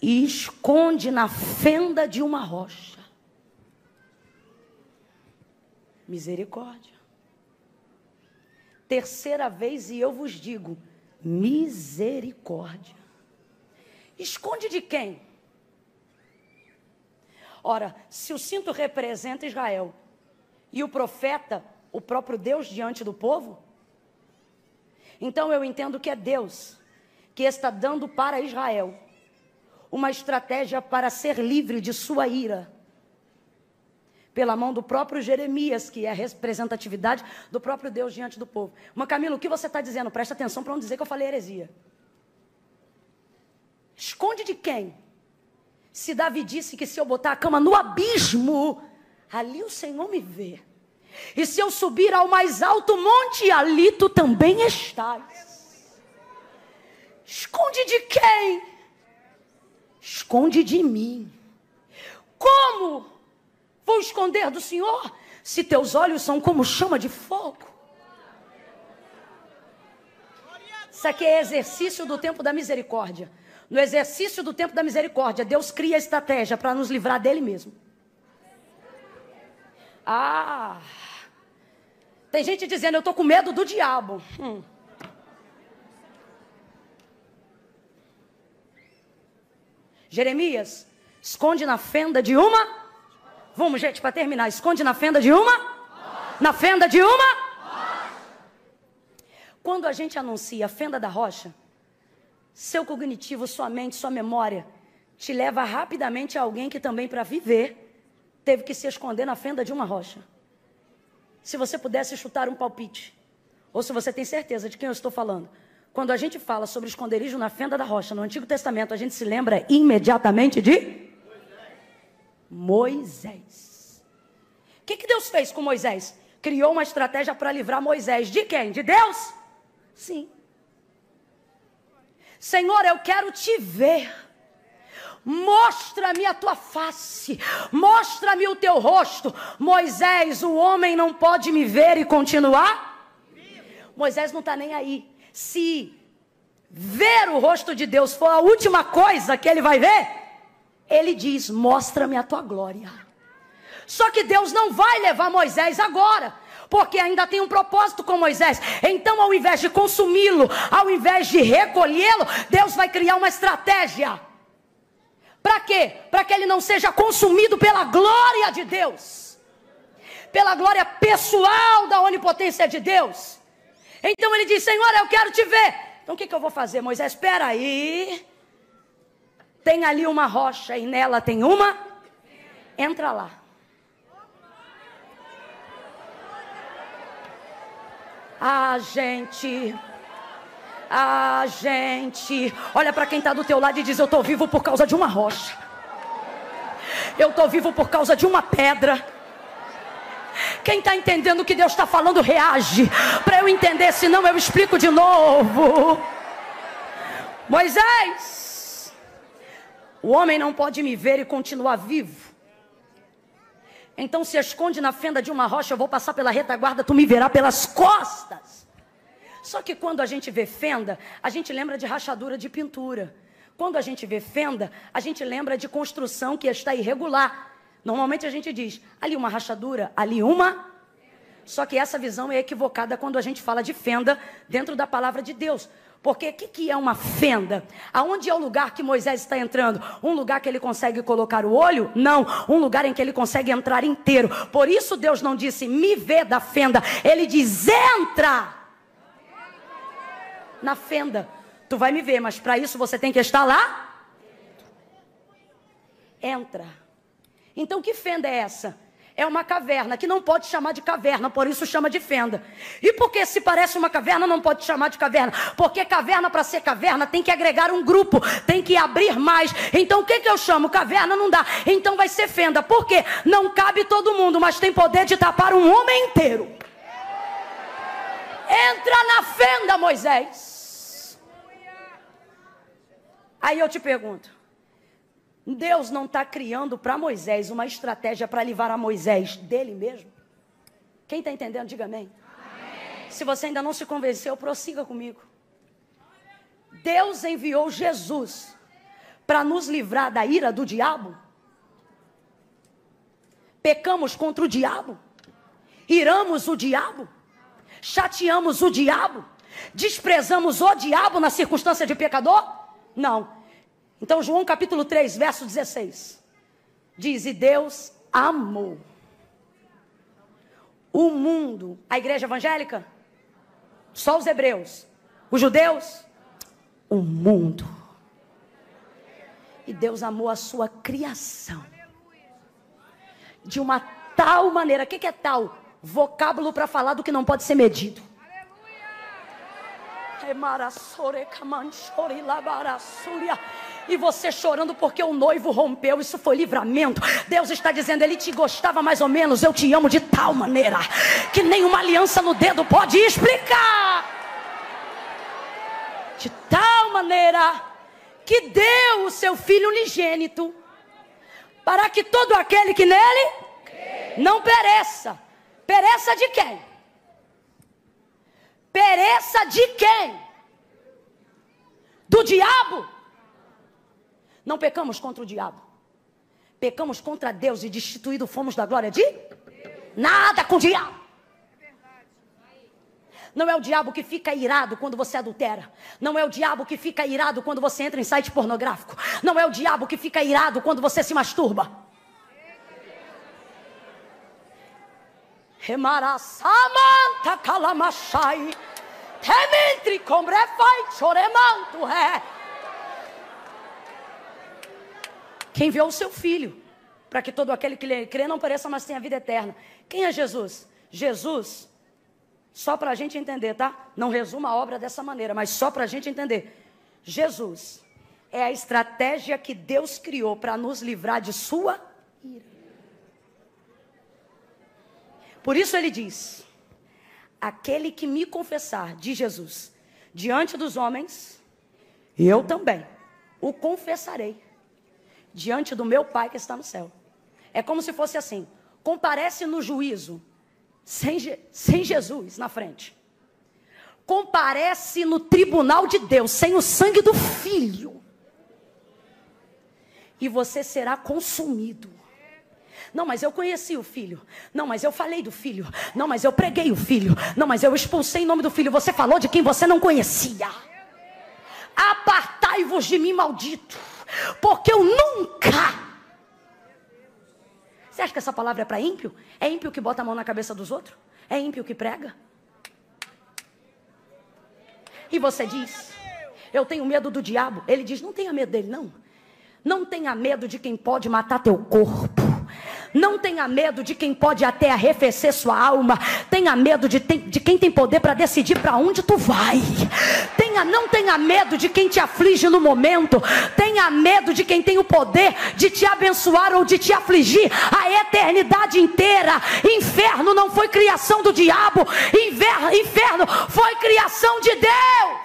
e esconde na fenda de uma rocha. Misericórdia. Terceira vez e eu vos digo: misericórdia. Esconde de quem? Ora, se o cinto representa Israel e o profeta, o próprio Deus diante do povo, então eu entendo que é Deus que está dando para Israel uma estratégia para ser livre de sua ira pela mão do próprio Jeremias, que é a representatividade do próprio Deus diante do povo. Mas Camilo, o que você está dizendo? Presta atenção para não dizer que eu falei heresia. Esconde de quem? Se Davi disse que se eu botar a cama no abismo, ali o Senhor me vê. E se eu subir ao mais alto monte, ali tu também estás. Esconde de quem? Esconde de mim. Como? Vou esconder do Senhor se teus olhos são como chama de fogo. Isso aqui é exercício do tempo da misericórdia. No exercício do tempo da misericórdia, Deus cria estratégia para nos livrar dele mesmo. Ah, tem gente dizendo, eu estou com medo do diabo. Hum. Jeremias, esconde na fenda de uma Vamos, gente, para terminar. Esconde na fenda de uma? Na fenda de uma? Quando a gente anuncia a fenda da rocha, seu cognitivo, sua mente, sua memória te leva rapidamente a alguém que também, para viver, teve que se esconder na fenda de uma rocha. Se você pudesse chutar um palpite, ou se você tem certeza de quem eu estou falando, quando a gente fala sobre esconderijo na fenda da rocha no Antigo Testamento, a gente se lembra imediatamente de Moisés. O que, que Deus fez com Moisés? Criou uma estratégia para livrar Moisés. De quem? De Deus? Sim. Senhor, eu quero te ver. Mostra-me a tua face, mostra-me o teu rosto. Moisés, o homem não pode me ver e continuar? Moisés não está nem aí. Se ver o rosto de Deus for a última coisa que ele vai ver, ele diz: Mostra-me a tua glória. Só que Deus não vai levar Moisés agora, porque ainda tem um propósito com Moisés. Então, ao invés de consumi-lo, ao invés de recolhê-lo, Deus vai criar uma estratégia. Para quê? Para que ele não seja consumido pela glória de Deus, pela glória pessoal da onipotência de Deus. Então ele diz: Senhor, eu quero te ver. Então o que, que eu vou fazer, Moisés? Espera aí. Tem ali uma rocha e nela tem uma. Entra lá. Ah, gente. Ah, gente. Olha para quem está do teu lado e diz: Eu estou vivo por causa de uma rocha. Eu estou vivo por causa de uma pedra. Quem está entendendo o que Deus está falando, reage. Para eu entender, senão eu explico de novo. Moisés, o homem não pode me ver e continuar vivo. Então se esconde na fenda de uma rocha, eu vou passar pela retaguarda, tu me verá pelas costas. Só que quando a gente vê fenda, a gente lembra de rachadura de pintura. Quando a gente vê fenda, a gente lembra de construção que está irregular. Normalmente a gente diz, ali uma rachadura, ali uma. Só que essa visão é equivocada quando a gente fala de fenda dentro da palavra de Deus. Porque o que, que, é uma fenda? Aonde é o lugar que Moisés está entrando? Um lugar que ele consegue colocar o olho? Não. Um lugar em que ele consegue entrar inteiro. Por isso Deus não disse, me vê da fenda. Ele diz, entra na fenda. Tu vai me ver, mas para isso você tem que estar lá. Entra. Então que fenda é essa? É uma caverna, que não pode chamar de caverna, por isso chama de fenda. E porque se parece uma caverna, não pode chamar de caverna? Porque caverna, para ser caverna, tem que agregar um grupo, tem que abrir mais. Então o que, que eu chamo? Caverna não dá. Então vai ser fenda. Por quê? Não cabe todo mundo, mas tem poder de tapar um homem inteiro. Entra na fenda, Moisés. Aí eu te pergunto: Deus não está criando para Moisés uma estratégia para livrar a Moisés dele mesmo? Quem está entendendo, diga amém. amém. Se você ainda não se convenceu, prossiga comigo. Deus enviou Jesus para nos livrar da ira do diabo. Pecamos contra o diabo, iramos o diabo, chateamos o diabo, desprezamos o diabo na circunstância de pecador? Não. Então, João capítulo 3, verso 16. Diz: E Deus amou o mundo. A igreja evangélica? Só os hebreus. Os judeus? O mundo. E Deus amou a sua criação. De uma tal maneira. O que, é tal? Vocábulo para falar do que não pode ser medido. E você chorando porque o noivo rompeu, isso foi livramento. Deus está dizendo, ele te gostava mais ou menos, eu te amo de tal maneira que nenhuma aliança no dedo pode explicar. De tal maneira que deu o seu filho unigênito para que todo aquele que nele não pereça. Pereça de quem? Pereça de quem? Do diabo? Não pecamos contra o diabo. Pecamos contra Deus e destituído fomos da glória de nada com o diabo. Não é o diabo que fica irado quando você adultera. Não é o diabo que fica irado quando você entra em site pornográfico. Não é o diabo que fica irado quando você se masturba. Remarasamanta calamachai. Tementri combrefai choremanto é. Quem enviou o seu filho, para que todo aquele que crê não pereça, mas tenha vida eterna. Quem é Jesus? Jesus, só para a gente entender, tá? Não resuma a obra dessa maneira, mas só para a gente entender. Jesus é a estratégia que Deus criou para nos livrar de sua ira. Por isso ele diz: aquele que me confessar de Jesus diante dos homens, eu também o confessarei diante do meu Pai que está no céu. É como se fosse assim: comparece no juízo, sem, sem Jesus na frente. Comparece no tribunal de Deus, sem o sangue do filho. E você será consumido. Não, mas eu conheci o filho. Não, mas eu falei do filho. Não, mas eu preguei o filho. Não, mas eu expulsei em nome do filho. Você falou de quem você não conhecia. Apartai-vos de mim, maldito porque eu nunca. Você acha que essa palavra é para ímpio? É ímpio que bota a mão na cabeça dos outros? É ímpio que prega? E você diz: Eu tenho medo do diabo. Ele diz: Não tenha medo dele, não. Não tenha medo de quem pode matar teu corpo. Não tenha medo de quem pode até arrefecer sua alma. Tenha medo de, de quem tem poder para decidir para onde tu vai. Tenha, não tenha medo de quem te aflige no momento. Tenha medo de quem tem o poder de te abençoar ou de te afligir a eternidade inteira. Inferno não foi criação do diabo. Inferno foi criação de Deus.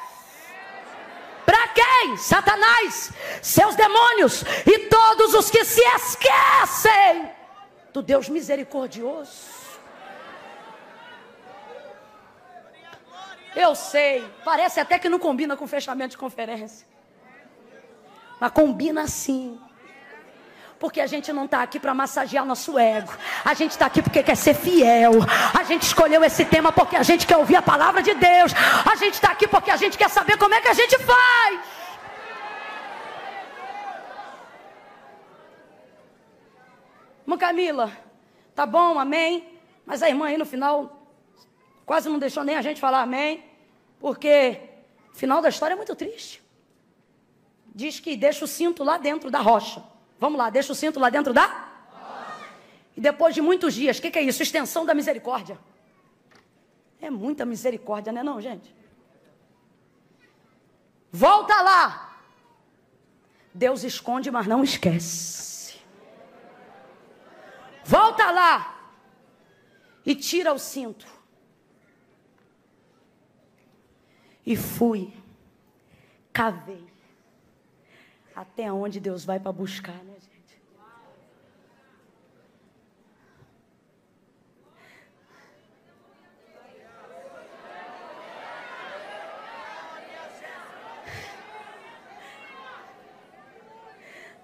Para quem? Satanás, seus demônios e todos os que se esquecem do Deus misericordioso. Eu sei, parece até que não combina com fechamento de conferência. Mas combina sim. Porque a gente não está aqui para massagear nosso ego. A gente está aqui porque quer ser fiel. A gente escolheu esse tema porque a gente quer ouvir a palavra de Deus. A gente está aqui porque a gente quer saber como é que a gente faz. Irmã Camila, tá bom, amém? Mas a irmã aí no final quase não deixou nem a gente falar amém. Porque o final da história é muito triste. Diz que deixa o cinto lá dentro da rocha. Vamos lá, deixa o cinto lá dentro da? E depois de muitos dias, o que, que é isso? Extensão da misericórdia. É muita misericórdia, né não, gente? Volta lá. Deus esconde, mas não esquece. Volta lá. E tira o cinto. E fui. Cavei até onde Deus vai para buscar, né, gente?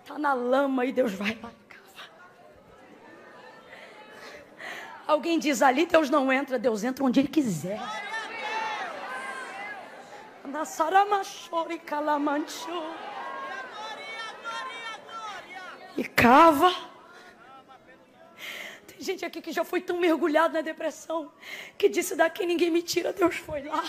Tá na lama e Deus vai lá. Alguém diz ali, Deus não entra, Deus entra onde Ele quiser. Na saramachori calamancho e cava. Tem gente aqui que já foi tão mergulhado na depressão que disse daqui ninguém me tira, Deus foi lá.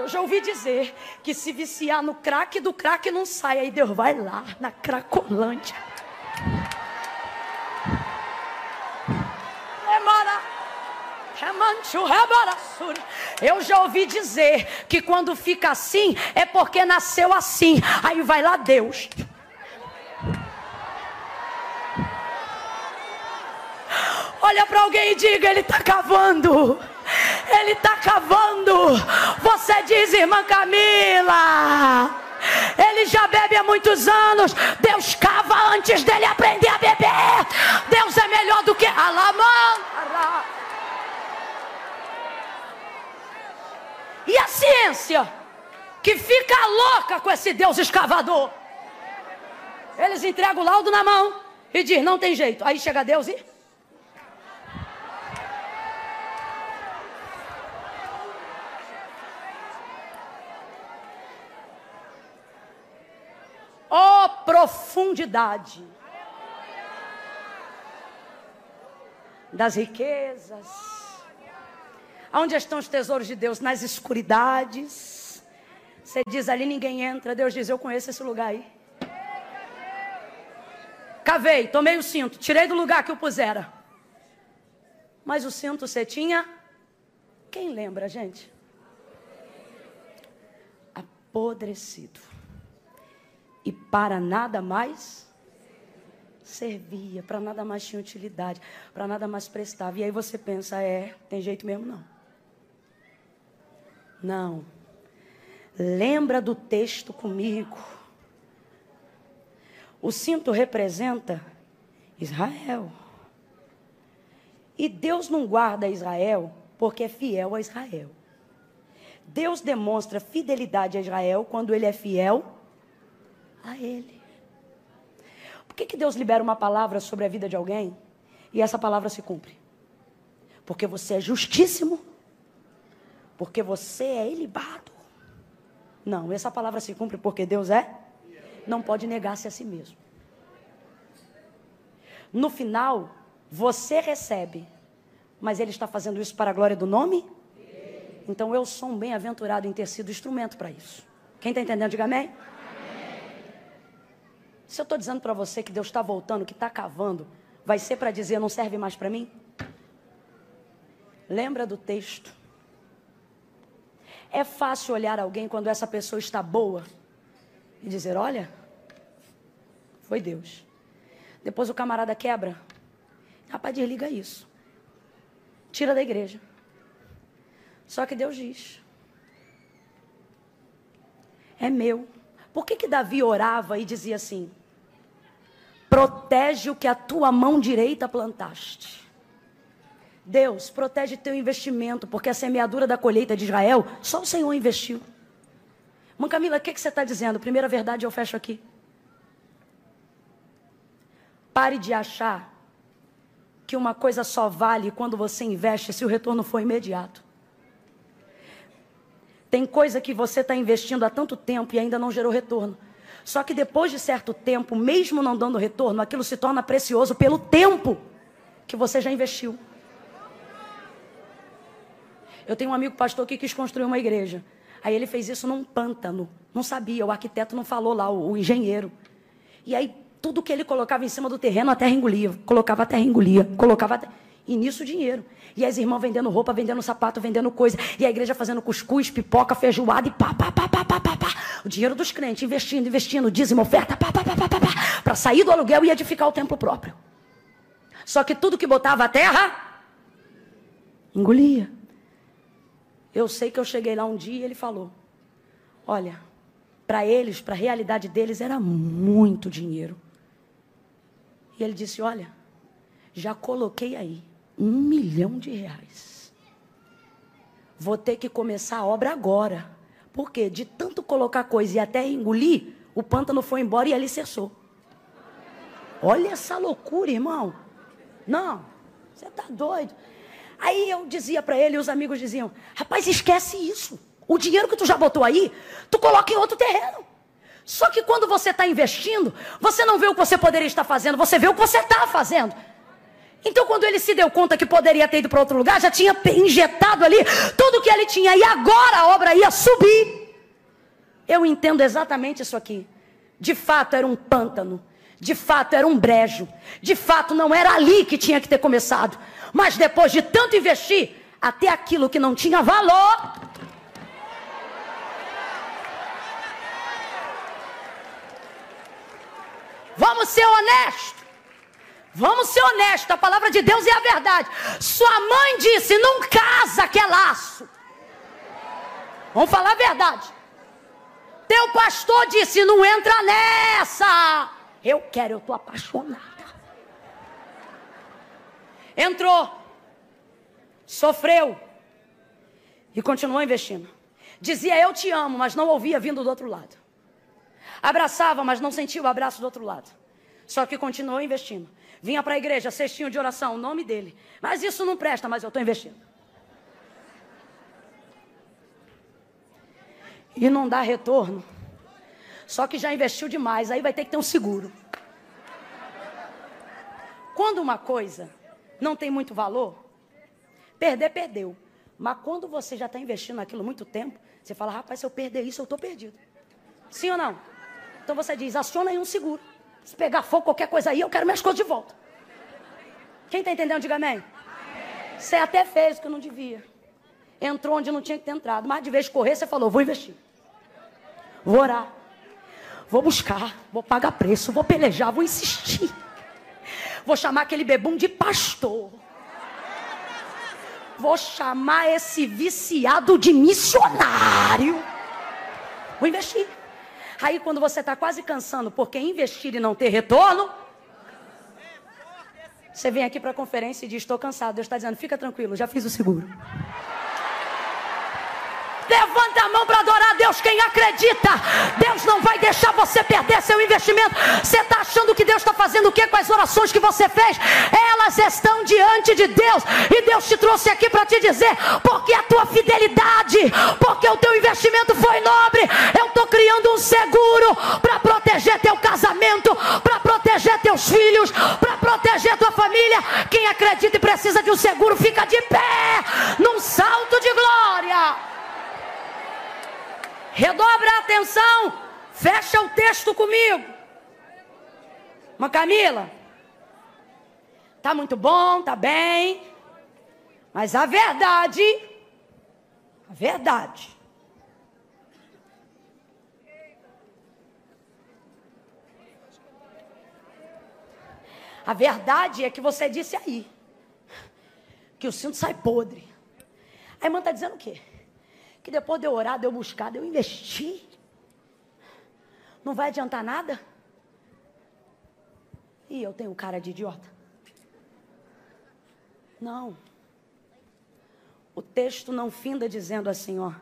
Eu já ouvi dizer que se viciar no crack, do crack não sai. Aí Deus vai lá, na cracolândia. Eu já ouvi dizer que quando fica assim é porque nasceu assim. Aí vai lá Deus. Olha para alguém e diga: Ele está cavando. Ele está cavando. Você diz, irmã Camila. Ele já bebe há muitos anos. Deus cava antes dele aprender a beber. Deus é melhor do que Alamã. E a ciência, que fica louca com esse Deus escavador. Eles entregam o laudo na mão e diz: não tem jeito. Aí chega Deus e. Oh, profundidade das riquezas Onde estão os tesouros de Deus? Nas escuridades. Você diz ali ninguém entra. Deus diz: Eu conheço esse lugar aí. Cavei, tomei o cinto, tirei do lugar que eu pusera. Mas o cinto você tinha. Quem lembra, gente? Apodrecido. E para nada mais servia, para nada mais tinha utilidade, para nada mais prestava. E aí você pensa, é, tem jeito mesmo não. Não. Lembra do texto comigo. O cinto representa Israel. E Deus não guarda Israel porque é fiel a Israel. Deus demonstra fidelidade a Israel quando ele é fiel a ele. Por que, que Deus libera uma palavra sobre a vida de alguém e essa palavra se cumpre? Porque você é justíssimo porque você é ilibado. Não, essa palavra se cumpre porque Deus é. Não pode negar-se a si mesmo. No final, você recebe, mas Ele está fazendo isso para a glória do nome? Então eu sou um bem-aventurado em ter sido instrumento para isso. Quem está entendendo, diga amém. Se eu estou dizendo para você que Deus está voltando, que está cavando, vai ser para dizer não serve mais para mim? Lembra do texto. É fácil olhar alguém quando essa pessoa está boa e dizer: olha, foi Deus. Depois o camarada quebra. Rapaz, desliga isso. Tira da igreja. Só que Deus diz: é meu. Por que, que Davi orava e dizia assim: protege o que a tua mão direita plantaste? Deus, protege teu investimento, porque a semeadura da colheita de Israel, só o Senhor investiu. Mãe Camila, o que, que você está dizendo? Primeira verdade, eu fecho aqui. Pare de achar que uma coisa só vale quando você investe se o retorno for imediato. Tem coisa que você está investindo há tanto tempo e ainda não gerou retorno. Só que depois de certo tempo, mesmo não dando retorno, aquilo se torna precioso pelo tempo que você já investiu. Eu tenho um amigo pastor que quis construir uma igreja. Aí ele fez isso num pântano. Não sabia, o arquiteto não falou lá, o, o engenheiro. E aí tudo que ele colocava em cima do terreno, a terra engolia. Colocava a terra engolia. Colocava a terra... E nisso dinheiro. E as irmãs vendendo roupa, vendendo sapato, vendendo coisa. E a igreja fazendo cuscuz, pipoca, feijoada e pá, pá, pá, pá, pá, pá, pá. O dinheiro dos crentes, investindo, investindo, dízimo, oferta, pá, pá, pá, pá, pá, pá. Para sair do aluguel e edificar o templo próprio. Só que tudo que botava a terra, engolia. Eu sei que eu cheguei lá um dia e ele falou: Olha, para eles, para a realidade deles, era muito dinheiro. E ele disse: Olha, já coloquei aí um milhão de reais. Vou ter que começar a obra agora. Porque de tanto colocar coisa e até engolir, o pântano foi embora e ali cessou. Olha essa loucura, irmão. Não, você está doido. Aí eu dizia para ele, os amigos diziam: Rapaz, esquece isso. O dinheiro que tu já botou aí, tu coloca em outro terreno. Só que quando você está investindo, você não vê o que você poderia estar fazendo, você vê o que você está fazendo. Então, quando ele se deu conta que poderia ter ido para outro lugar, já tinha injetado ali tudo que ele tinha, e agora a obra ia subir. Eu entendo exatamente isso aqui. De fato, era um pântano. De fato, era um brejo. De fato, não era ali que tinha que ter começado. Mas depois de tanto investir, até aquilo que não tinha valor. Vamos ser honestos. Vamos ser honestos. A palavra de Deus é a verdade. Sua mãe disse: não casa que é laço. Vamos falar a verdade. Teu pastor disse: não entra nessa. Eu quero, eu estou apaixonada. Entrou, sofreu e continuou investindo. Dizia eu te amo, mas não ouvia vindo do outro lado. Abraçava, mas não sentia o abraço do outro lado. Só que continuou investindo. Vinha para a igreja, cestinho de oração, o nome dele. Mas isso não presta, mas eu estou investindo. E não dá retorno. Só que já investiu demais, aí vai ter que ter um seguro. Quando uma coisa não tem muito valor, perder, perdeu. Mas quando você já está investindo naquilo muito tempo, você fala, rapaz, se eu perder isso, eu estou perdido. Sim ou não? Então você diz, aciona aí um seguro. Se pegar fogo, qualquer coisa aí, eu quero minhas coisas de volta. Quem está entendendo, diga amém. Você até fez o que não devia. Entrou onde não tinha que ter entrado. Mas de vez de correr, você falou, vou investir. Vou orar. Vou buscar. Vou pagar preço. Vou pelejar. Vou insistir. Vou chamar aquele bebum de pastor. Vou chamar esse viciado de missionário. Vou investir. Aí quando você está quase cansando porque investir e não ter retorno, você vem aqui para a conferência e diz: Estou cansado. Deus está dizendo: Fica tranquilo, já fiz o seguro. Levanta a mão para adorar a Deus. Quem acredita, Deus não vai deixar você perder seu investimento. Você está achando que Deus está fazendo o que com as orações que você fez? Elas estão diante de Deus. E Deus te trouxe aqui para te dizer: porque a tua fidelidade, porque o teu investimento foi nobre. Eu estou criando um seguro para proteger teu casamento, para proteger teus filhos, para proteger tua família. Quem acredita e precisa de um seguro, fica de pé num salto de glória. Atenção, fecha o texto comigo. Uma Camila, tá muito bom, tá bem, mas a verdade, a verdade, A verdade é que você disse aí que o cinto sai podre. A irmã está dizendo o quê? Que depois de eu orar, de eu buscar, de eu investir, não vai adiantar nada? E eu tenho cara de idiota? Não. O texto não finda dizendo assim, ó.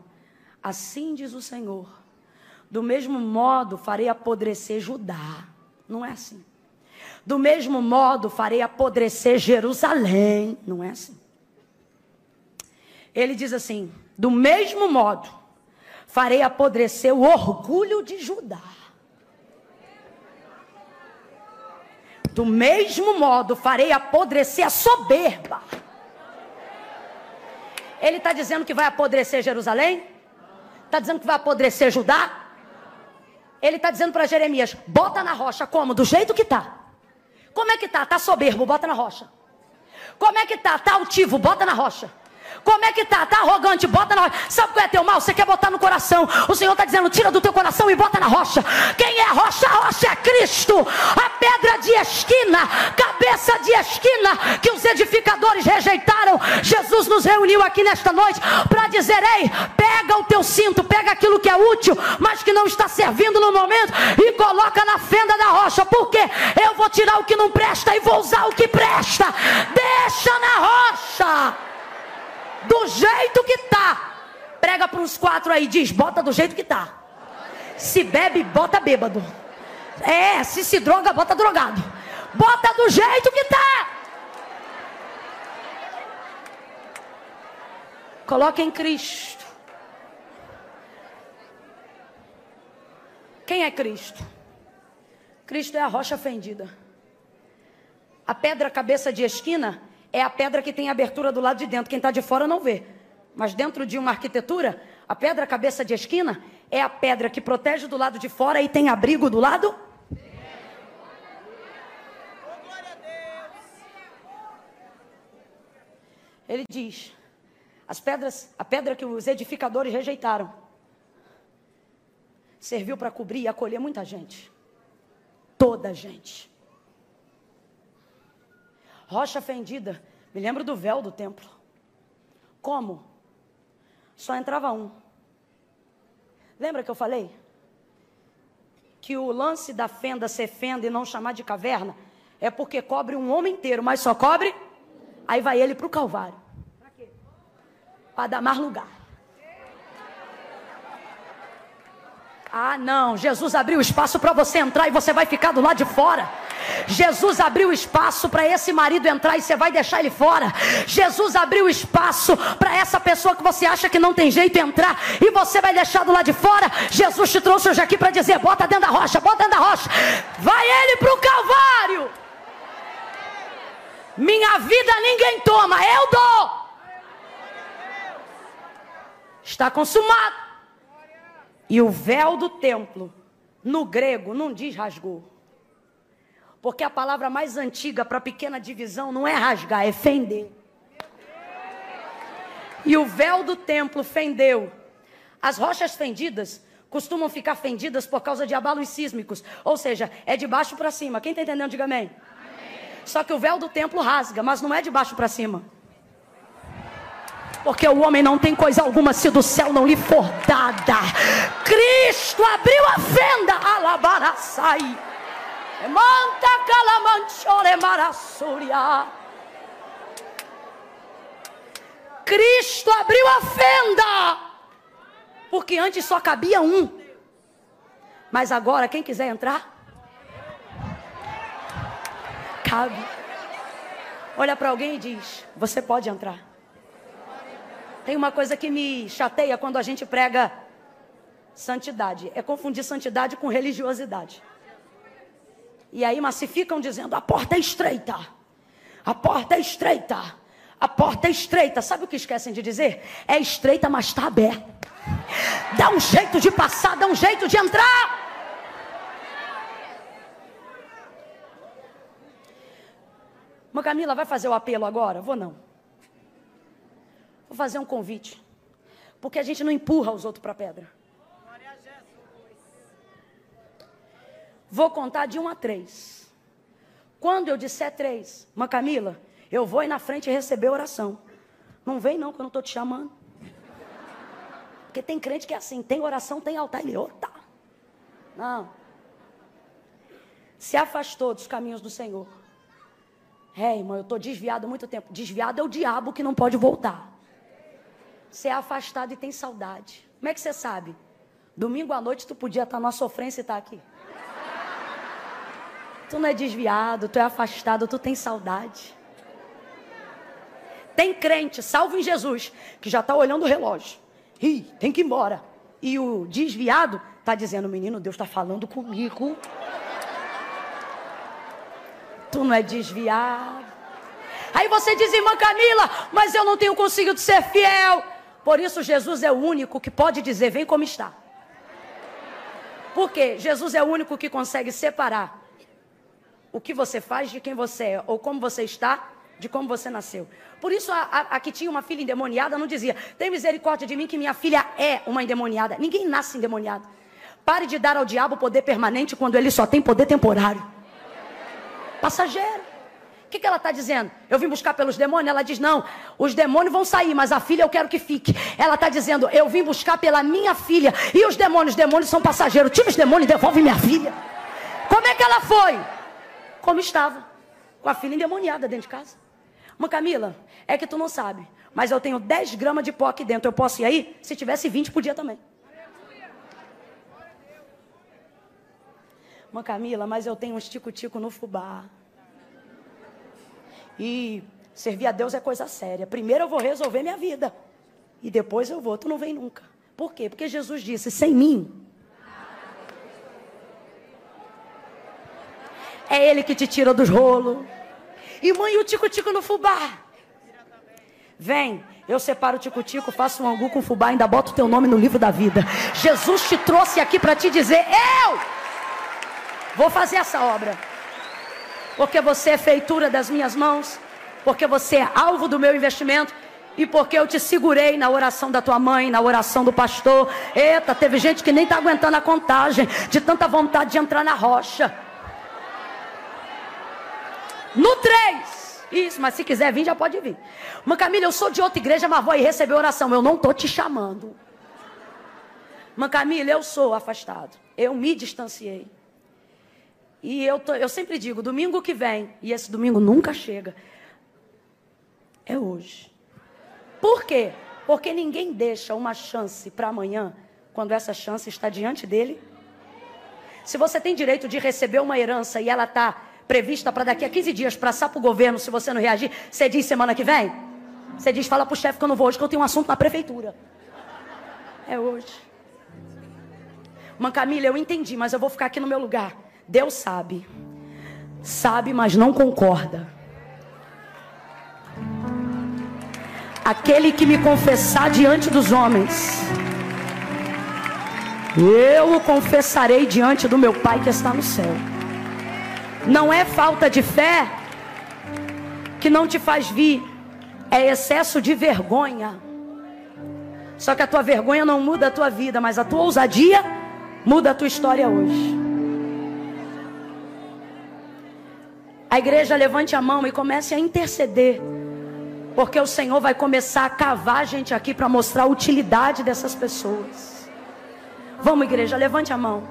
Assim diz o Senhor. Do mesmo modo farei apodrecer Judá. Não é assim. Do mesmo modo farei apodrecer Jerusalém. Não é assim. Ele diz assim: do mesmo modo, farei apodrecer o orgulho de Judá. Do mesmo modo, farei apodrecer a soberba. Ele está dizendo que vai apodrecer Jerusalém? Está dizendo que vai apodrecer Judá? Ele está dizendo para Jeremias: bota na rocha, como? Do jeito que está. Como é que tá? Tá soberbo, bota na rocha. Como é que tá? Tá altivo, bota na rocha. Como é que tá? Tá arrogante? Bota na rocha. Sabe qual é teu mal? Você quer botar no coração. O Senhor está dizendo: tira do teu coração e bota na rocha. Quem é rocha? A rocha é Cristo. A pedra de esquina, cabeça de esquina que os edificadores rejeitaram. Jesus nos reuniu aqui nesta noite para dizer: ei, pega o teu cinto, pega aquilo que é útil, mas que não está servindo no momento e coloca na fenda da rocha. Porque eu vou tirar o que não presta e vou usar o que presta. Deixa na rocha do jeito que tá. Prega para uns quatro aí, diz: bota do jeito que tá. Se bebe, bota bêbado. É, se se droga, bota drogado. Bota do jeito que tá. Coloque em Cristo. Quem é Cristo? Cristo é a rocha fendida. A pedra cabeça de esquina é a pedra que tem abertura do lado de dentro. Quem está de fora não vê. Mas dentro de uma arquitetura, a pedra cabeça de esquina é a pedra que protege do lado de fora e tem abrigo do lado. Ele diz: as pedras, a pedra que os edificadores rejeitaram, serviu para cobrir e acolher muita gente. Toda a gente. Rocha fendida. Me lembro do véu do templo. Como? Só entrava um. Lembra que eu falei? Que o lance da fenda ser fenda e não chamar de caverna é porque cobre um homem inteiro, mas só cobre. Aí vai ele para o Calvário. Para quê? Para dar mais lugar. Ah, não. Jesus abriu espaço para você entrar e você vai ficar do lado de fora. Jesus abriu espaço para esse marido entrar e você vai deixar ele fora. Jesus abriu espaço para essa pessoa que você acha que não tem jeito entrar e você vai deixar do lado de fora. Jesus te trouxe hoje aqui para dizer: bota dentro da rocha, bota dentro da rocha. Vai ele para o Calvário. Minha vida ninguém toma, eu dou. Está consumado. E o véu do templo, no grego, não diz rasgou. Porque a palavra mais antiga para pequena divisão não é rasgar, é fender. E o véu do templo fendeu. As rochas fendidas costumam ficar fendidas por causa de abalos sísmicos. Ou seja, é de baixo para cima. Quem está entendendo, diga amém. amém. Só que o véu do templo rasga, mas não é de baixo para cima. Porque o homem não tem coisa alguma se do céu não lhe for dada. Cristo abriu a fenda, alabaraçai. Manta calamanchore marassuria. Cristo abriu a fenda. Porque antes só cabia um. Mas agora, quem quiser entrar, cabe. Olha para alguém e diz: Você pode entrar. Tem uma coisa que me chateia quando a gente prega santidade: é confundir santidade com religiosidade. E aí massificam dizendo: a porta é estreita. A porta é estreita. A porta é estreita. Sabe o que esquecem de dizer? É estreita, mas está aberta. Dá um jeito de passar, dá um jeito de entrar. Uma Camila vai fazer o apelo agora? Vou não. Vou fazer um convite. Porque a gente não empurra os outros para a pedra. Vou contar de um a três. Quando eu disser três, uma Camila, eu vou ir na frente receber oração. Não vem não, que eu não estou te chamando. Porque tem crente que é assim, tem oração, tem altar. Ele, tá. Não. Se afastou dos caminhos do Senhor. É, irmão, eu estou desviado há muito tempo. Desviado é o diabo que não pode voltar. Você é afastado e tem saudade. Como é que você sabe? Domingo à noite tu podia estar na sofrência e estar aqui. Tu não é desviado, tu é afastado, tu tem saudade. Tem crente, salvo em Jesus, que já está olhando o relógio. Ih, tem que ir embora. E o desviado está dizendo, menino, Deus está falando comigo. Tu não é desviado. Aí você diz, irmã Camila, mas eu não tenho conseguido ser fiel. Por isso Jesus é o único que pode dizer, vem como está. Por quê? Jesus é o único que consegue separar o que você faz de quem você é, ou como você está de como você nasceu. Por isso, a, a, a, que tinha uma filha endemoniada não dizia: tem misericórdia de mim, que minha filha é uma endemoniada. Ninguém nasce endemoniado. Pare de dar ao diabo poder permanente quando ele só tem poder temporário. Passageiro. O que, que ela está dizendo? Eu vim buscar pelos demônios? Ela diz: não, os demônios vão sair, mas a filha eu quero que fique. Ela está dizendo: eu vim buscar pela minha filha. E os demônios? Os demônios são passageiros. Tira os demônios e devolve minha filha. Como é que ela foi? Como estava? Com a filha endemoniada dentro de casa. Mas Camila, é que tu não sabe. Mas eu tenho 10 gramas de pó aqui dentro. Eu posso ir aí? Se tivesse 20, podia também. Mãe Camila, mas eu tenho um tico-tico no fubá. E servir a Deus é coisa séria. Primeiro eu vou resolver minha vida. E depois eu vou. Tu não vem nunca. Por quê? Porque Jesus disse: sem mim. É Ele que te tira dos rolos. E mãe, o tico-tico no fubá. Vem, eu separo o tico-tico, faço um angu com fubá, ainda boto o teu nome no livro da vida. Jesus te trouxe aqui para te dizer: Eu vou fazer essa obra. Porque você é feitura das minhas mãos, porque você é alvo do meu investimento e porque eu te segurei na oração da tua mãe, na oração do pastor. Eita, teve gente que nem está aguentando a contagem, de tanta vontade de entrar na rocha. No 3. Isso, mas se quiser vir, já pode vir. Mas Camila, eu sou de outra igreja, mas vou aí receber oração. Eu não estou te chamando. Mas Camila, eu sou afastado. Eu me distanciei. E eu, tô, eu sempre digo, domingo que vem, e esse domingo nunca chega, é hoje. Por quê? Porque ninguém deixa uma chance para amanhã, quando essa chance está diante dele. Se você tem direito de receber uma herança e ela está prevista para daqui a 15 dias para o governo, se você não reagir, você diz semana que vem? Você diz, fala para o chefe que eu não vou hoje, que eu tenho um assunto na prefeitura. É hoje. Mãe Camila, eu entendi, mas eu vou ficar aqui no meu lugar. Deus sabe. Sabe, mas não concorda. Aquele que me confessar diante dos homens, eu o confessarei diante do meu Pai que está no céu. Não é falta de fé que não te faz vir, é excesso de vergonha. Só que a tua vergonha não muda a tua vida, mas a tua ousadia muda a tua história hoje. A igreja levante a mão e comece a interceder. Porque o Senhor vai começar a cavar a gente aqui para mostrar a utilidade dessas pessoas. Vamos, igreja, levante a mão.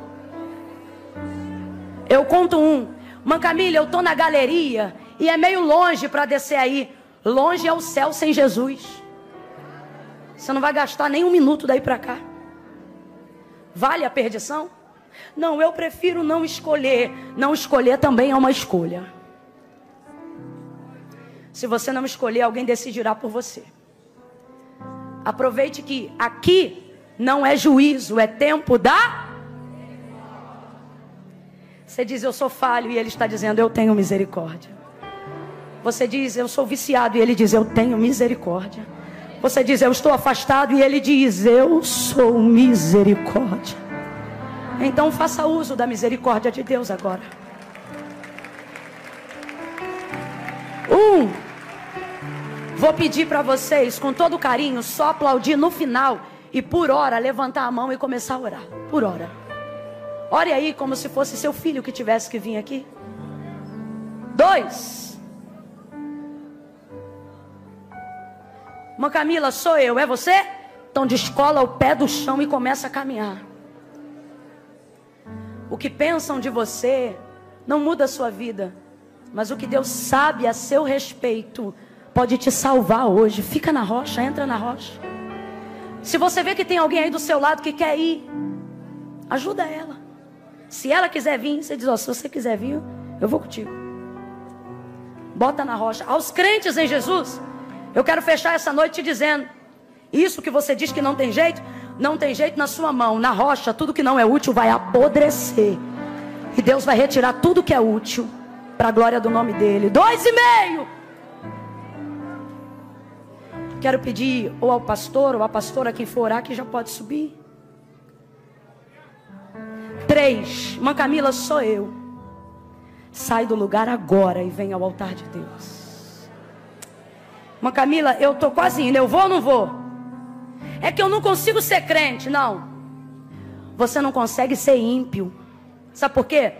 Eu conto um. Mãe Camila, eu estou na galeria e é meio longe para descer aí. Longe é o céu sem Jesus. Você não vai gastar nem um minuto daí para cá. Vale a perdição? Não, eu prefiro não escolher. Não escolher também é uma escolha. Se você não escolher, alguém decidirá por você. Aproveite que aqui não é juízo, é tempo da você diz, eu sou falho, e ele está dizendo, eu tenho misericórdia. Você diz, eu sou viciado, e ele diz, eu tenho misericórdia. Você diz, eu estou afastado, e ele diz, eu sou misericórdia. Então faça uso da misericórdia de Deus agora. Um, vou pedir para vocês, com todo carinho, só aplaudir no final e por hora levantar a mão e começar a orar. Por hora. Ore aí como se fosse seu filho que tivesse que vir aqui. Dois. Uma Camila, sou eu, é você? Então descola o pé do chão e começa a caminhar. O que pensam de você não muda a sua vida, mas o que Deus sabe a seu respeito pode te salvar hoje. Fica na rocha, entra na rocha. Se você vê que tem alguém aí do seu lado que quer ir, ajuda ela. Se ela quiser vir, você diz: oh, se você quiser vir, eu vou contigo. Bota na rocha. Aos crentes em Jesus, eu quero fechar essa noite te dizendo: isso que você diz que não tem jeito, não tem jeito na sua mão. Na rocha, tudo que não é útil vai apodrecer. E Deus vai retirar tudo que é útil para a glória do nome dele. Dois e meio. Quero pedir ou ao pastor ou à pastora quem for orar que já pode subir. Três, Mãe Camila, sou eu. Sai do lugar agora e vem ao altar de Deus. Mãe Camila, eu tô quase indo. Eu vou ou não vou? É que eu não consigo ser crente. Não. Você não consegue ser ímpio. Sabe por quê?